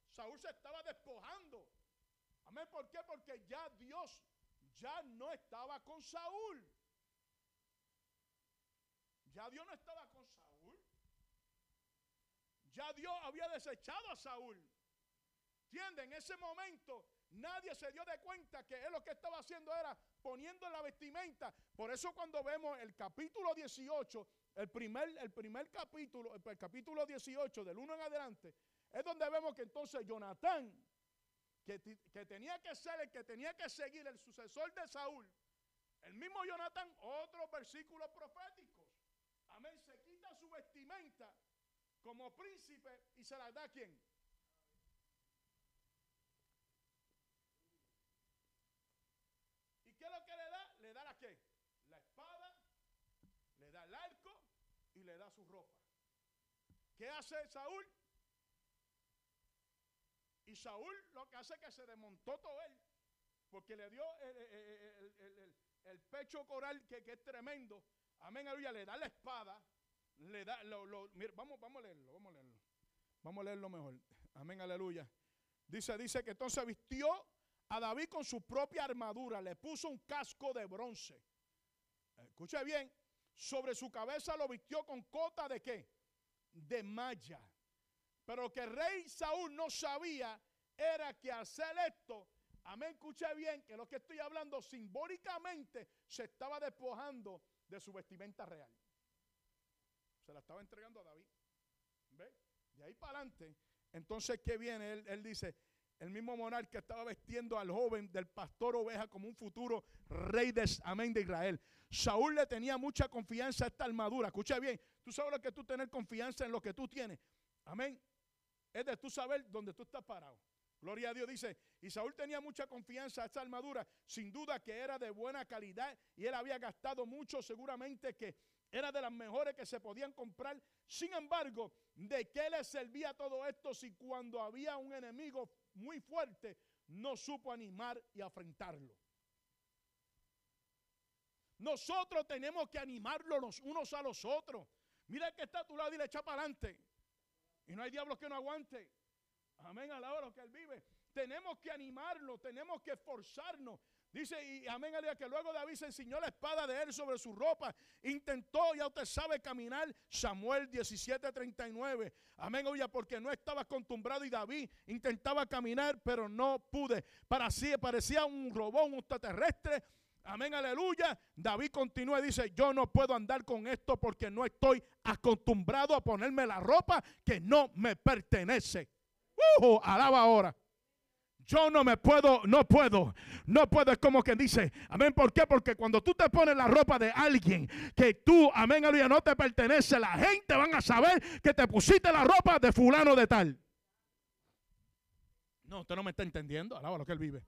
Saúl se estaba despojando. Amén. ¿Por qué? Porque ya Dios ya no estaba con Saúl. Ya Dios no estaba con Saúl. Ya Dios había desechado a Saúl. ¿Entienden? En ese momento nadie se dio de cuenta que él lo que estaba haciendo era poniendo la vestimenta. Por eso cuando vemos el capítulo 18, el primer, el primer capítulo, el capítulo 18 del 1 en adelante, es donde vemos que entonces Jonatán que, tenía que ser el que tenía que seguir el sucesor de Saúl, el mismo Jonathan, otros versículos proféticos. Amén, se quita su vestimenta como príncipe y se la da a quién? ¿Y qué es lo que le da? Le da la qué? La espada, le da el arco y le da su ropa. ¿Qué hace Saúl? Y Saúl lo que hace es que se desmontó todo él, porque le dio el, pecho coral que, es tremendo. Amén, aleluya, le da la espada, le da, vamos, vamos a leerlo, vamos a leerlo. Vamos a leerlo mejor. Amén, aleluya. Dice, dice que entonces vistió a David con su propia armadura, le puso un casco de bronce. Escuche bien, sobre su cabeza lo vistió con cota de qué? De malla. Pero que el rey Saúl no sabía era que al hacer esto, amén, escuche bien, que lo que estoy hablando simbólicamente se estaba despojando de su vestimenta real. Se la estaba entregando a David. ¿Ve? De ahí para adelante, Entonces, ¿qué viene? Él, él dice, el mismo monarca estaba vestiendo al joven del pastor oveja como un futuro rey de, amén, de Israel. Saúl le tenía mucha confianza a esta armadura. Escucha bien, tú sabes que tú tener confianza en lo que tú tienes. Amén. Es de tú saber dónde tú estás parado. Gloria a Dios dice, y Saúl tenía mucha confianza a esta armadura, sin duda que era de buena calidad y él había gastado mucho, seguramente que era de las mejores que se podían comprar. Sin embargo, ¿de qué le servía todo esto si cuando había un enemigo muy fuerte no supo animar y afrentarlo? Nosotros tenemos que animarlo los unos a los otros. Mira que está a tu lado y le echa para adelante. Y no hay diablos que no aguante. Amén, a la hora que él vive. Tenemos que animarlo, tenemos que esforzarnos. Dice, y amén, aleluya, que luego David se enseñó la espada de él sobre su ropa. Intentó, ya usted sabe, caminar. Samuel 17:39. Amén, oye, porque no estaba acostumbrado y David intentaba caminar, pero no pude. Para sí, parecía un robón, un extraterrestre. Amén, aleluya. David continúa y dice, yo no puedo andar con esto porque no estoy acostumbrado a ponerme la ropa que no me pertenece. Uh, alaba ahora. Yo no me puedo, no puedo, no puedo. Es como que dice, amén. ¿Por qué? Porque cuando tú te pones la ropa de alguien que tú, amén, aleluya, no te pertenece, la gente van a saber que te pusiste la ropa de fulano de tal. No, usted no me está entendiendo. Alaba lo que él vive.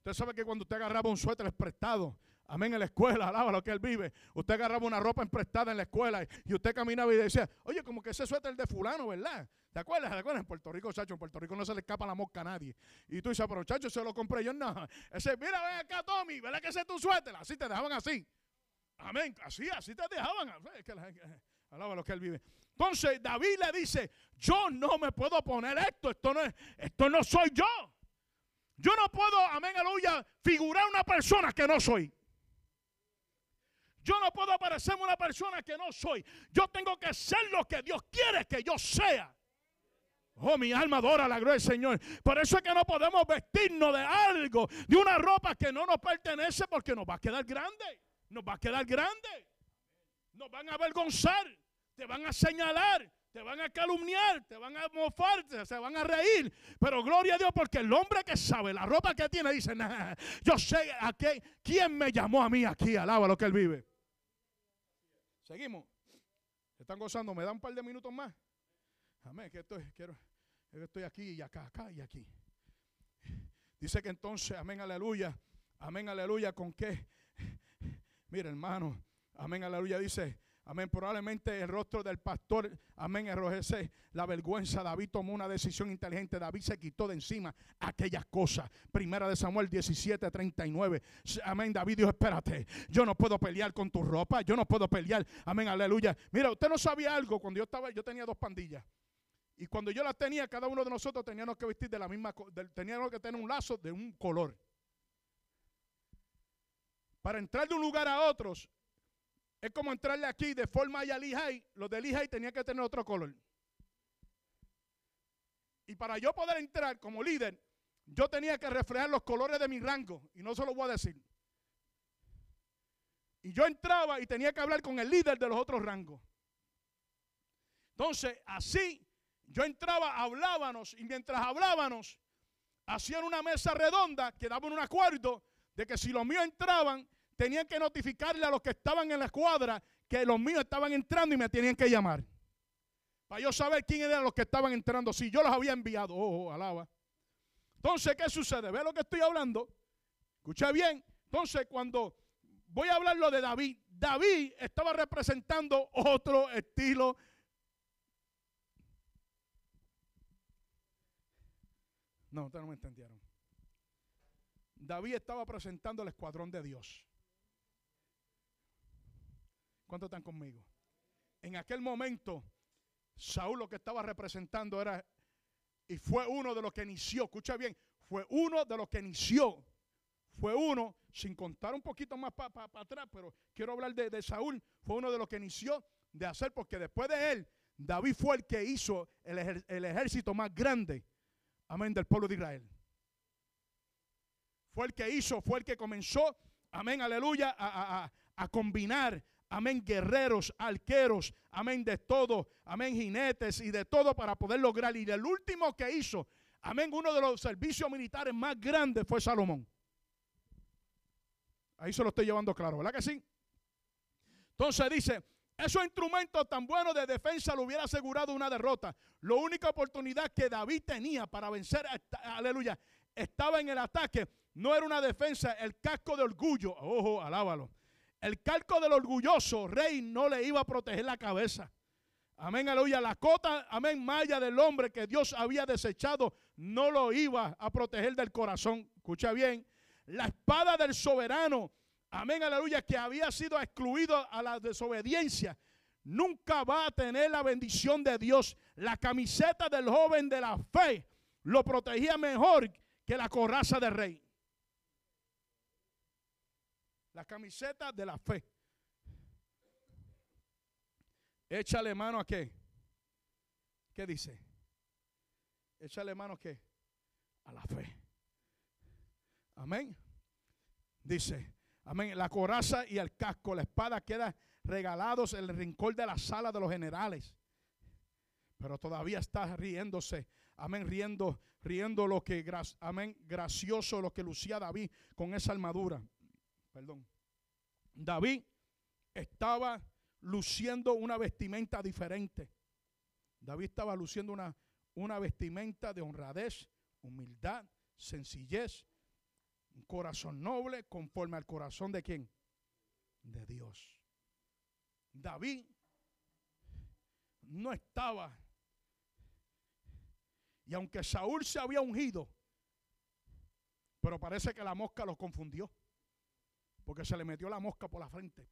Usted sabe que cuando usted agarraba un suéter prestado, amén, en la escuela, alaba lo que él vive. Usted agarraba una ropa emprestada en la escuela y usted caminaba y decía, oye, como que ese suéter es de fulano, ¿verdad? ¿Te acuerdas? ¿Te acuerdas? En Puerto Rico, chacho, en Puerto Rico no se le escapa la mosca a nadie. Y tú dices, pero chacho, se lo compré yo, no. Ese, mira, ven acá, Tommy, ¿verdad que ese es tu suéter? Así te dejaban así. Amén, así, así te dejaban. Es alaba lo que él vive. Entonces David le dice, yo no me puedo poner esto, esto no, es, esto no soy yo. Yo no puedo, amén, aleluya, figurar una persona que no soy. Yo no puedo parecerme una persona que no soy. Yo tengo que ser lo que Dios quiere que yo sea. Oh, mi alma adora la gloria del Señor. Por eso es que no podemos vestirnos de algo, de una ropa que no nos pertenece, porque nos va a quedar grande. Nos va a quedar grande. Nos van a avergonzar. Te van a señalar. Te van a calumniar. Te van a mofar. Se van a reír. Pero gloria a Dios, porque el hombre que sabe la ropa que tiene dice: nah, Yo sé a qué, quién me llamó a mí aquí. Alaba lo que él vive. Seguimos. ¿Están gozando? ¿Me dan un par de minutos más? Amén. Que estoy, quiero, estoy aquí y acá, acá y aquí. Dice que entonces, amén, aleluya. Amén, aleluya. ¿Con qué? Mira, hermano. Amén, aleluya. Dice, Amén. Probablemente el rostro del pastor, amén, enrojece la vergüenza. David tomó una decisión inteligente. David se quitó de encima aquellas cosas. Primera de Samuel 17, 39. Amén. David dijo, espérate, yo no puedo pelear con tu ropa. Yo no puedo pelear. Amén, aleluya. Mira, usted no sabía algo. Cuando yo estaba, yo tenía dos pandillas. Y cuando yo las tenía, cada uno de nosotros teníamos que vestir de la misma, teníamos que tener un lazo de un color. Para entrar de un lugar a otros, es como entrarle aquí de forma a Lehigh. Los de Lehigh tenían que tener otro color. Y para yo poder entrar como líder, yo tenía que reflejar los colores de mi rango. Y no se lo voy a decir. Y yo entraba y tenía que hablar con el líder de los otros rangos. Entonces, así, yo entraba, hablábamos, y mientras hablábamos, hacían una mesa redonda que daban un acuerdo de que si los míos entraban, tenían que notificarle a los que estaban en la escuadra que los míos estaban entrando y me tenían que llamar. Para yo saber quién eran los que estaban entrando. Si yo los había enviado. Oh, oh, alaba. Entonces, ¿qué sucede? ¿Ve lo que estoy hablando? Escucha bien. Entonces, cuando voy a hablar lo de David, David estaba representando otro estilo. No, ustedes no me entendieron. David estaba presentando el escuadrón de Dios. ¿Cuántos están conmigo? En aquel momento, Saúl lo que estaba representando era, y fue uno de los que inició, escucha bien, fue uno de los que inició, fue uno, sin contar un poquito más para atrás, pero quiero hablar de, Saúl, fue uno de los que inició de hacer, porque después de él, David fue el que hizo el, ejército más grande, amén, del pueblo de Israel. Fue el que hizo, fue el que comenzó, amén, aleluya, a, combinar, amén, guerreros, arqueros, amén, de todo, amén, jinetes y de todo para poder lograr. Y el último que hizo, amén, uno de los servicios militares más grandes fue Salomón. Ahí se lo estoy llevando claro, ¿verdad que sí? Entonces dice, esos instrumentos tan buenos de defensa le hubiera asegurado una derrota. La única oportunidad que David tenía para vencer, aleluya, estaba en el ataque. No era una defensa, el casco de orgullo. Ojo, alábalo. El casco del orgulloso rey no le iba a proteger la cabeza. Amén, aleluya. La cota, amén, malla del hombre que Dios había desechado no lo iba a proteger del corazón. Escucha bien. La espada del soberano amén, aleluya, que había sido excluido a la desobediencia, nunca va a tener la bendición de Dios. La camiseta del joven de la fe lo protegía mejor que la coraza del rey. La camiseta de la fe. Échale mano a qué? ¿Qué dice? Échale mano a qué? A la fe. Amén. Dice, Amén. La coraza y el casco, la espada quedan regalados en el rincón de la sala de los generales. Pero todavía está riéndose. Amén. Riendo, riendo lo que, amén, gracioso lo que lucía David con esa armadura. Perdón. David estaba luciendo una vestimenta diferente. David estaba luciendo una, una vestimenta de honradez, humildad, sencillez, un corazón noble conforme al corazón de quién? De Dios. David no estaba. Y aunque Saúl se había ungido, pero parece que la mosca lo confundió. Porque se le metió la mosca por la frente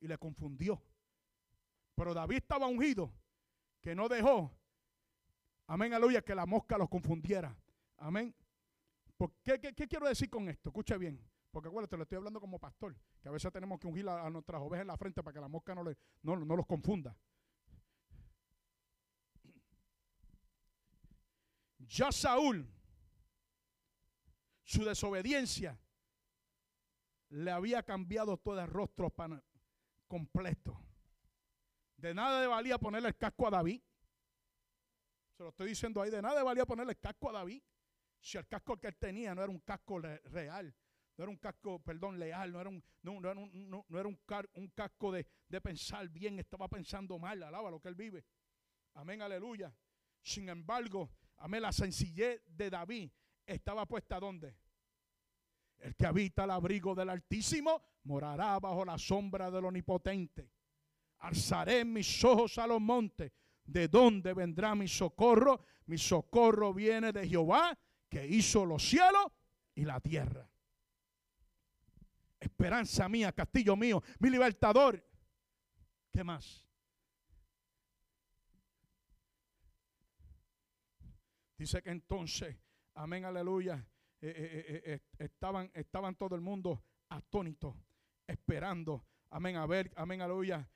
y le confundió. Pero David estaba ungido que no dejó, amén, aleluya, que la mosca los confundiera. Amén. ¿Qué, quiero decir con esto? Escucha bien. Porque acuérdate, le estoy hablando como pastor, que a veces tenemos que ungir a, nuestras ovejas en la frente para que la mosca no, le, no, no los confunda. Ya Saúl, su desobediencia, le había cambiado todo el rostro para, completo. De nada le valía ponerle el casco a David. Se lo estoy diciendo ahí, de nada le valía ponerle el casco a David. Si el casco que él tenía no era un casco real, no era un casco, perdón, leal, no era un, no, era un, no, era un, casco de, de, pensar bien, estaba pensando mal, alaba lo que él vive. Amén, aleluya. Sin embargo, amén, la sencillez de David estaba puesta donde? El que habita el abrigo del Altísimo morará bajo la sombra del Omnipotente. Alzaré mis ojos a los montes. ¿De dónde vendrá mi socorro? Mi socorro viene de Jehová que hizo los cielos y la tierra. Esperanza mía, castillo mío, mi libertador. ¿Qué más? Dice que entonces, amén, aleluya, eh, eh, eh, estaban, estaban todo el mundo atónitos, esperando, amén, a ver, amén, aleluya,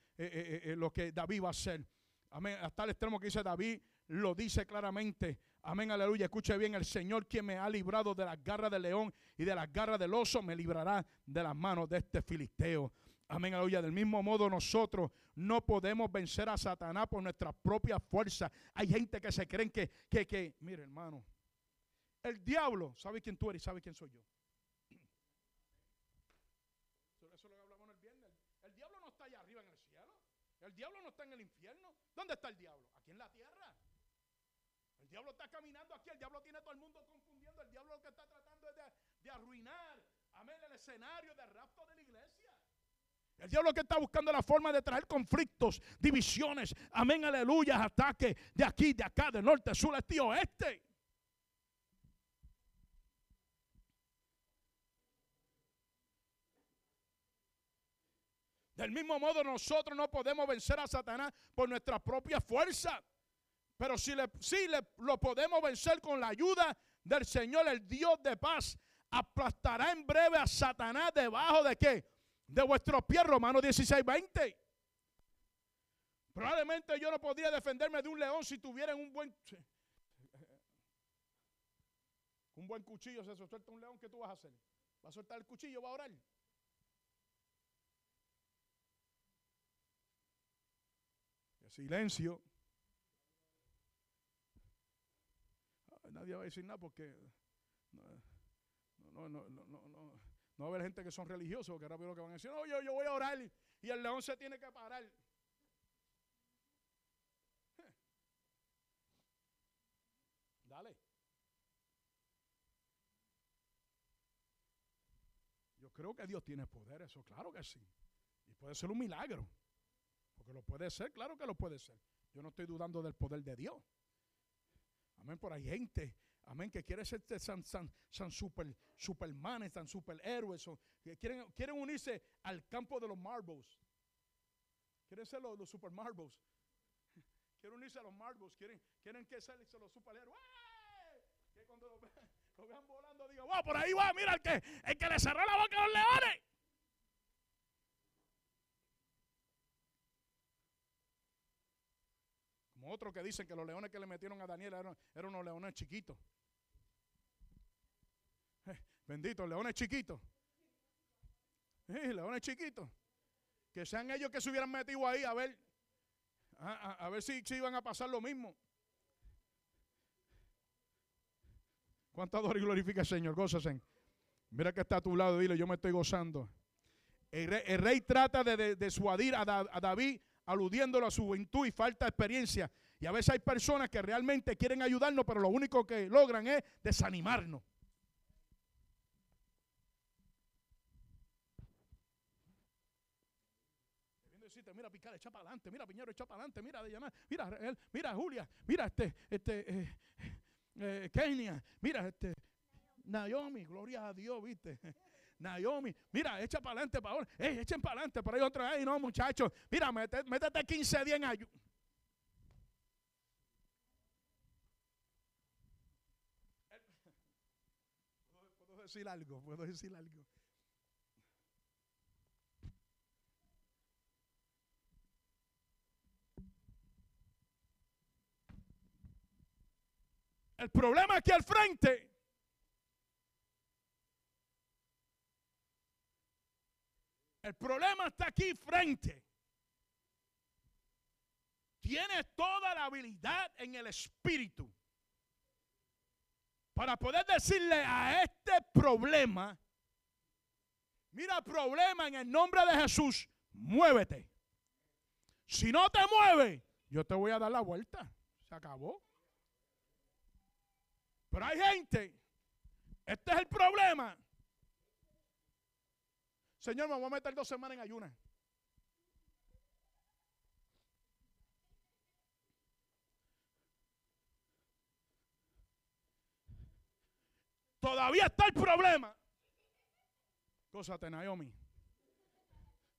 lo que David va a hacer. Amén, hasta el extremo que dice David, lo dice claramente. Amén, aleluya. Escuche bien, el Señor quien me ha librado de las garras del león y de las garras del oso, me librará de las manos de este filisteo. Amén, aleluya. Del mismo modo nosotros no podemos vencer a Satanás por nuestra propia fuerza. Hay gente que se creen que, que, que, mire hermano, el diablo sabe quién tú eres y sabe quién soy yo. Eso el diablo no está allá arriba en el cielo. El diablo no está en el infierno. ¿Dónde está el diablo? Aquí en la tierra. El diablo está caminando aquí, el diablo tiene todo el mundo confundiendo, el diablo lo que está tratando es de, arruinar, amén, el escenario de rapto de la iglesia. El diablo que está buscando la forma de traer conflictos, divisiones, amén, aleluya, ataques de aquí, de acá, de norte, sur, este y oeste. Del mismo modo nosotros no podemos vencer a Satanás por nuestra propia fuerza. Pero si, le, lo podemos vencer con la ayuda del Señor, el Dios de paz, aplastará en breve a Satanás debajo de qué? De vuestros pies, Romanos 16, 20. Probablemente yo no podría defenderme de un león si tuviera un buen un buen cuchillo. Se suelta un león, ¿qué tú vas a hacer? ¿Vas a soltar el cuchillo? ¿Va a orar? Silencio. Nadie va a decir nada porque no, no, no, no, no, va a haber gente que son religiosos que rápido lo que van a decir, no, yo, yo voy a orar y el león se tiene que parar. Dale. Yo creo que Dios tiene poder, eso claro que sí. Y puede ser un milagro. Porque lo puede ser, claro que lo puede ser. Yo no estoy dudando del poder de Dios. Amén, por hay gente, amén, que quiere ser san, san, san super, supermanes, tan superhéroes, que quieren, quieren unirse al campo de los marbles. Quieren ser los, los super marbles. Quieren unirse a los marbles, quieren, quieren que sean los superhéroes. Que cuando lo, vean volando digan, wow, por ahí va, mira el que, el que le cerró la boca a los leones. Otros que dicen que los leones que le metieron a Daniel eran, unos leones chiquitos. Eh, bendito, leones chiquitos. Eh, leones chiquitos. Que sean ellos que se hubieran metido ahí a ver, a, ver si, si, iban a pasar lo mismo. ¿Cuánto adoro y glorifica el Señor? Gózase. Mira que está a tu lado, dile, yo me estoy gozando. El rey, trata de, de, suadir a, a David aludiéndolo a su juventud y falta de experiencia. Y a veces hay personas que realmente quieren ayudarnos, pero lo único que logran es desanimarnos. decirte, mira Picar, echa para adelante, mira Piñero, echa para adelante, mira de mira él, mira Julia, mira este, este, eh, eh, Kenia, mira este, Naomi, gloria a Dios, viste. Naomi, mira, echa para adelante, para ahora. echen para adelante, pero hay otro, ahí no, muchachos. Mira, métete, métete 15 días en ayuno. ¿Puedo decir algo? ¿Puedo decir algo? El problema aquí al frente El problema está aquí frente. Tienes toda la habilidad en el espíritu para poder decirle a este problema, mira problema en el nombre de Jesús, muévete. Si no te mueves, yo te voy a dar la vuelta. Se acabó. Pero hay gente, este es el problema, Señor, me voy a meter dos semanas en ayunas. Todavía está el problema. Gózate, Naomi.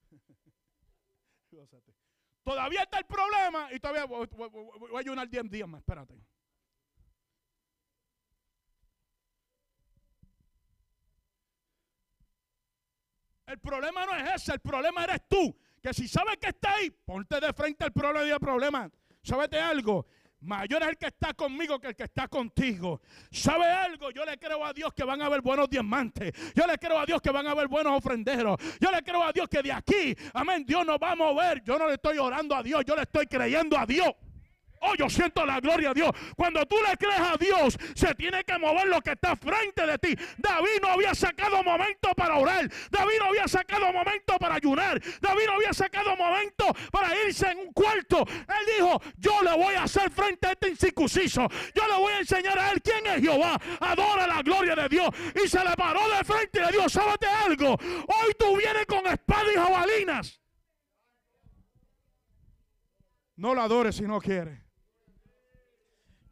Todavía está el problema y todavía voy, a ayunar 10 días más. Espérate. El problema no es ese, el problema eres tú. Que si sabes que está ahí, ponte de frente al problema y el problema. ¿Sabes algo? Mayor es el que está conmigo que el que está contigo. ¿Sabe algo? Yo le creo a Dios que van a haber buenos diamantes. Yo le creo a Dios que van a haber buenos ofrenderos. Yo le creo a Dios que de aquí, amén, Dios nos va a mover. Yo no le estoy orando a Dios, yo le estoy creyendo a Dios. Oh, yo siento la gloria a Dios. Cuando tú le crees a Dios, se tiene que mover lo que está frente de ti. David no había sacado momento para orar. David no había sacado momento para ayunar. David no había sacado momento para irse en un cuarto. Él dijo, yo le voy a hacer frente a este incircunciso. Yo le voy a enseñar a él quién es Jehová. Adora la gloria de Dios. Y se le paró de frente y le dijo, sábate algo. Hoy tú vienes con espada y jabalinas. No la adores si no quieres.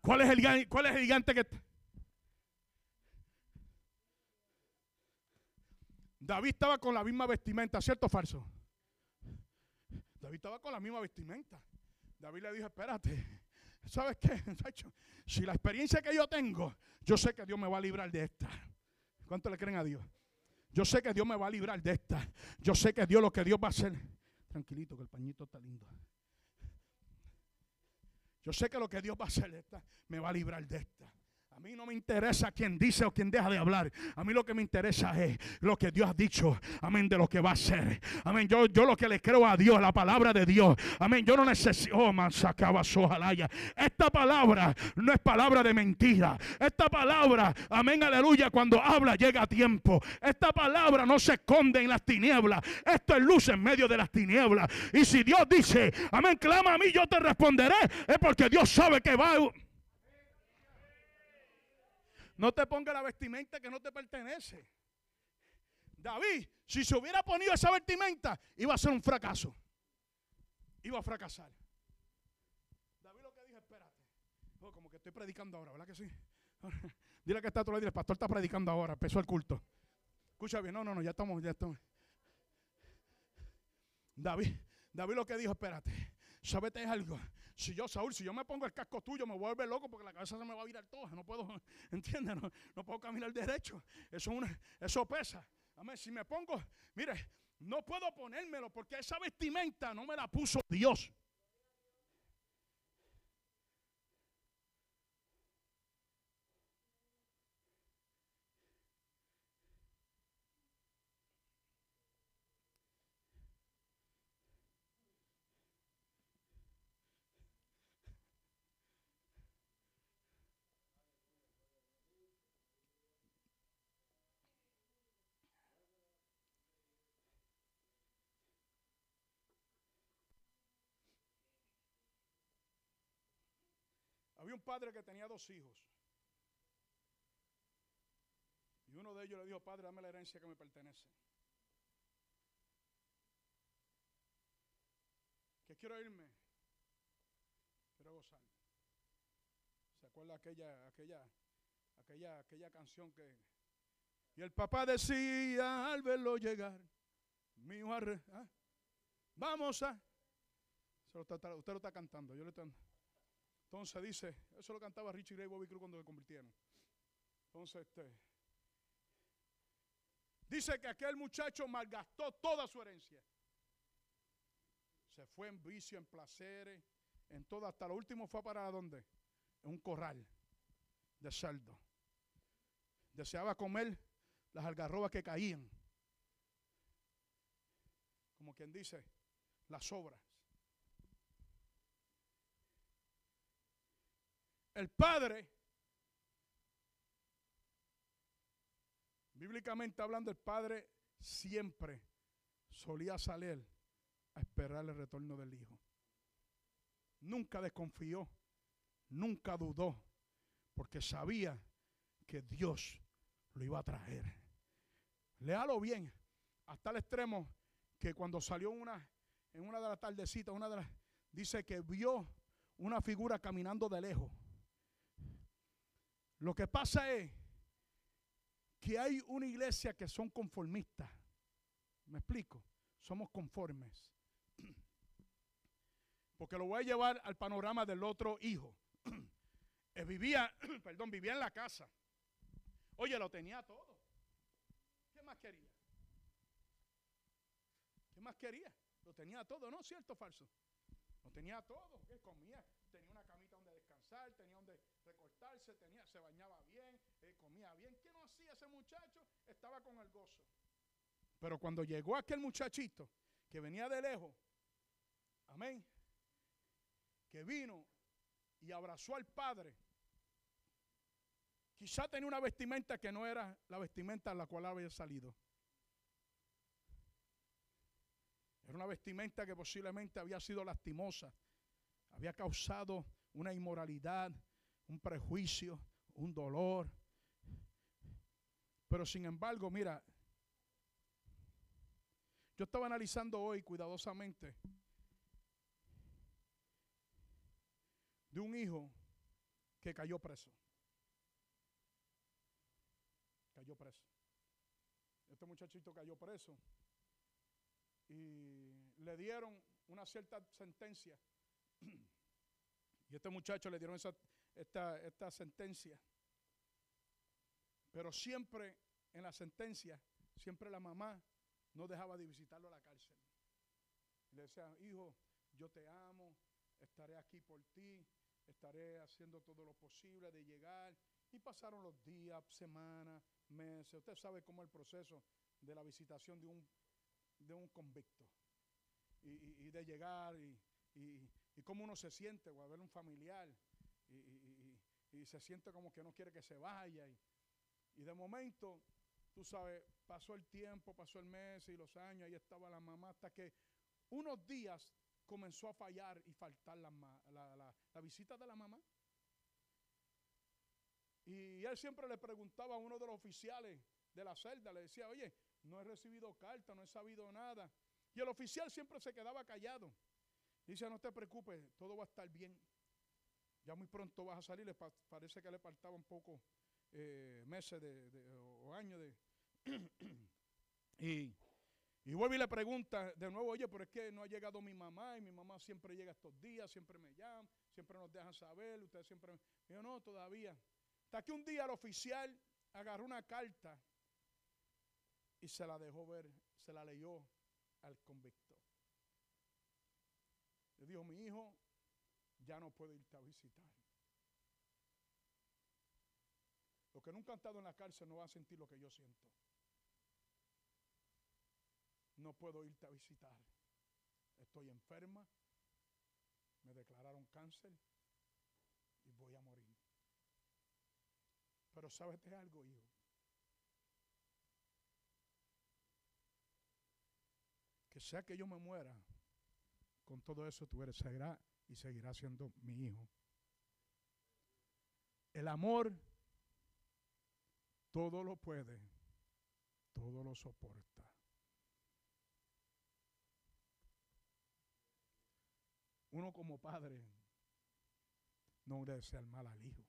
¿Cuál es el, cuál es el gigante que... David estaba con la misma vestimenta, ¿cierto o falso? David estaba con la misma vestimenta. David le dijo, espérate, ¿sabes qué? Si la experiencia que yo tengo, yo sé que Dios me va a librar de esta. ¿Cuánto le creen a Dios? Yo sé que Dios me va a librar de esta. Yo sé que Dios lo que Dios va a hacer. Tranquilito, que el pañito está lindo. Yo sé que lo que Dios va a hacer esta, me va a librar de esta. A mí no me interesa quién dice o quién deja de hablar. A mí lo que me interesa es lo que Dios ha dicho. Amén, de lo que va a ser. Amén. Yo, yo lo que le creo a Dios, la palabra de Dios. Amén. Yo no necesito. Oh, man, sacaba jalaya. Esta palabra no es palabra de mentira. Esta palabra, amén, aleluya, cuando habla llega a tiempo. Esta palabra no se esconde en las tinieblas. Esto es luz en medio de las tinieblas. Y si Dios dice, amén, clama a mí, yo te responderé. Es porque Dios sabe que va. No te ponga la vestimenta que no te pertenece. David, si se hubiera ponido esa vestimenta, iba a ser un fracaso. Iba a fracasar. David lo que dijo, espérate. Oh, como que estoy predicando ahora, ¿verdad que sí? Dile que está todo el pastor está predicando ahora, empezó el culto. Escucha bien, no, no, no, ya estamos, ya estamos. David, David lo que dijo, espérate, ¿sabete algo? Si yo, Saúl, si yo me pongo el casco tuyo, me vuelve loco porque la cabeza se me va a virar toda. No puedo, ¿entiendes? No, puedo caminar derecho. Eso, eso pesa. Amén. Si me pongo, mire, no puedo ponérmelo porque esa vestimenta no me la puso Dios. Había un padre que tenía dos hijos. Y uno de ellos le dijo, padre, dame la herencia que me pertenece. Que quiero irme. Quiero gozar. ¿Se acuerda aquella, aquella, aquella, aquella canción que... Y el papá decía al verlo llegar, mi hijo, ¿ah? vamos a... Usted lo está cantando, yo le estoy... Entonces dice, eso lo cantaba Richie Gray y Bobby Cruz cuando se convirtieron. Entonces, este, dice que aquel muchacho malgastó toda su herencia. Se fue en vicio, en placeres, en todo, hasta lo último fue para dónde? En un corral de cerdo. Deseaba comer las algarrobas que caían. Como quien dice, las sobras. El padre, bíblicamente hablando, el padre siempre solía salir a esperar el retorno del hijo. Nunca desconfió, nunca dudó, porque sabía que Dios lo iba a traer. Léalo bien, hasta el extremo que cuando salió una, en una de las tardecitas, una de las, dice que vio una figura caminando de lejos. Lo que pasa es que hay una iglesia que son conformistas. ¿Me explico? Somos conformes. Porque lo voy a llevar al panorama del otro hijo. Él vivía, perdón, vivía en la casa. Oye, lo tenía todo. ¿Qué más quería? ¿Qué más quería? Lo tenía todo, ¿no? ¿Cierto falso? Lo tenía todo. ¿Qué comía? Tenía una camita donde descansar, tenía donde recortarse, tenía, se bañaba bien, eh, comía bien. ¿Qué no hacía ese muchacho? Estaba con el gozo. Pero cuando llegó aquel muchachito que venía de lejos, amén, que vino y abrazó al padre, quizá tenía una vestimenta que no era la vestimenta a la cual había salido. Era una vestimenta que posiblemente había sido lastimosa, había causado una inmoralidad, un prejuicio, un dolor. Pero sin embargo, mira, yo estaba analizando hoy cuidadosamente de un hijo que cayó preso. Cayó preso. Este muchachito cayó preso y le dieron una cierta sentencia. Y este muchacho le dieron esa, esta, esta sentencia. Pero siempre en la sentencia, siempre la mamá no dejaba de visitarlo a la cárcel. Le decía, hijo, yo te amo, estaré aquí por ti, estaré haciendo todo lo posible de llegar Y pasaron los días, semanas, meses. Usted sabe cómo es el proceso de la visitación de un, de un convicto. Y, de llegar y, y, cómo uno se siente, o a ver un familiar. Y, se siente como que no quiere que se vaya. Y, de momento, tú sabes, pasó el tiempo, pasó el mes y los años, ahí estaba la mamá, hasta que unos días comenzó a fallar y faltar la, la, la visita de la mamá. Y él siempre le preguntaba a uno de los oficiales de la celda, le decía, oye, no he recibido carta, no he sabido nada. Y el oficial siempre se quedaba callado. Dice, no te preocupes, todo va a estar bien. Ya muy pronto vas a salir, le parece que le faltaba un poco eh, meses de, o años de... y, y vuelve y le pregunta de nuevo, oye, pero es que no ha llegado mi mamá y mi mamá siempre llega estos días, siempre me llama, siempre nos dejan saber, ustedes siempre... Me... Yo no, todavía. Hasta que un día el oficial agarró una carta y se la dejó ver, se la leyó al convicto. Le dijo, mi hijo ya no puede irte a visitar. Los que nunca han estado en la cárcel no van a sentir lo que yo siento. No puedo irte a visitar. Estoy enferma. Me declararon cáncer y voy a morir. Pero sabes algo, hijo. Que sea que yo me muera, con todo eso tú eres, será y seguirá siendo mi hijo. El amor todo lo puede, todo lo soporta. Uno como padre no desea el mal al hijo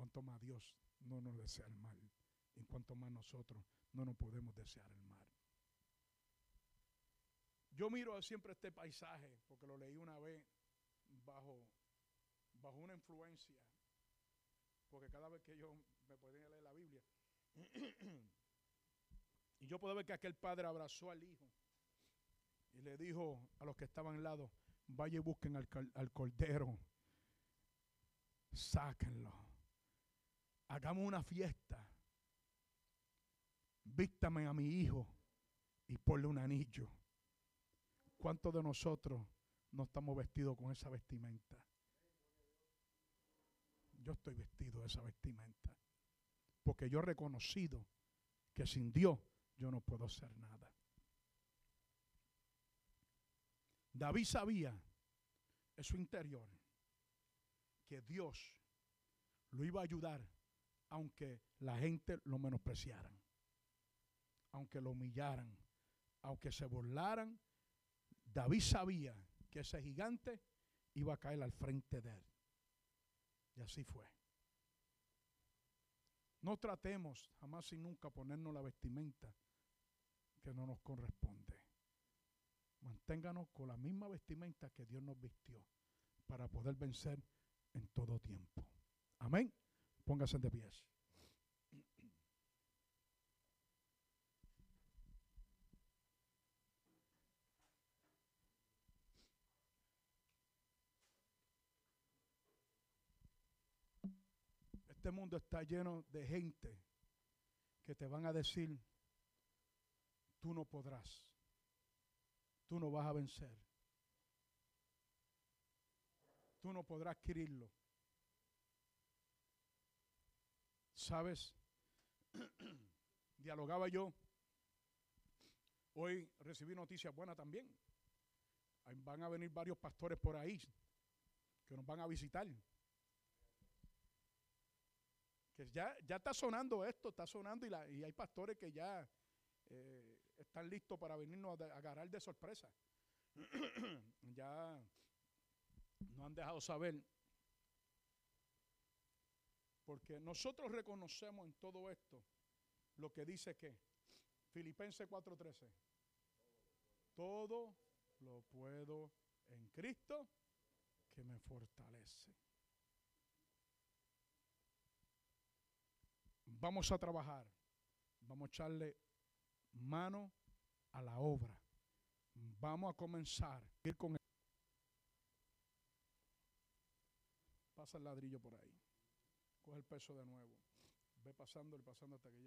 cuanto más Dios no nos desea el mal, en cuanto más nosotros no nos podemos desear el mal. Yo miro siempre este paisaje, porque lo leí una vez bajo, bajo una influencia, porque cada vez que yo me podía leer la Biblia, y yo puedo ver que aquel padre abrazó al hijo y le dijo a los que estaban al lado, vaya y busquen al, al cordero, sáquenlo hagamos una fiesta, vístame a mi hijo y ponle un anillo. ¿Cuántos de nosotros no estamos vestidos con esa vestimenta? Yo estoy vestido de esa vestimenta. Porque yo he reconocido que sin Dios yo no puedo hacer nada. David sabía en su interior que Dios lo iba a ayudar aunque la gente lo menospreciaran, aunque lo humillaran, aunque se burlaran, David sabía que ese gigante iba a caer al frente de él. Y así fue. No tratemos jamás y nunca ponernos la vestimenta que no nos corresponde. Manténganos con la misma vestimenta que Dios nos vistió para poder vencer en todo tiempo. Amén. Póngase de pies. Este mundo está lleno de gente que te van a decir, tú no podrás, tú no vas a vencer, tú no podrás adquirirlo. ¿Sabes? Dialogaba yo. Hoy recibí noticias buenas también. Van a venir varios pastores por ahí que nos van a visitar. Ya, ya está sonando esto, está sonando y, hay pastores que ya eh, están listos para venirnos a, agarrar de sorpresa. ya no han dejado saber porque nosotros reconocemos en todo esto lo que dice que Filipenses 4:13. Todo lo puedo en Cristo que me fortalece. Vamos a trabajar. Vamos a echarle mano a la obra. Vamos a comenzar ir con Pasa el ladrillo por ahí. Coge el peso de nuevo. Ve pasando pasando hasta que llegue.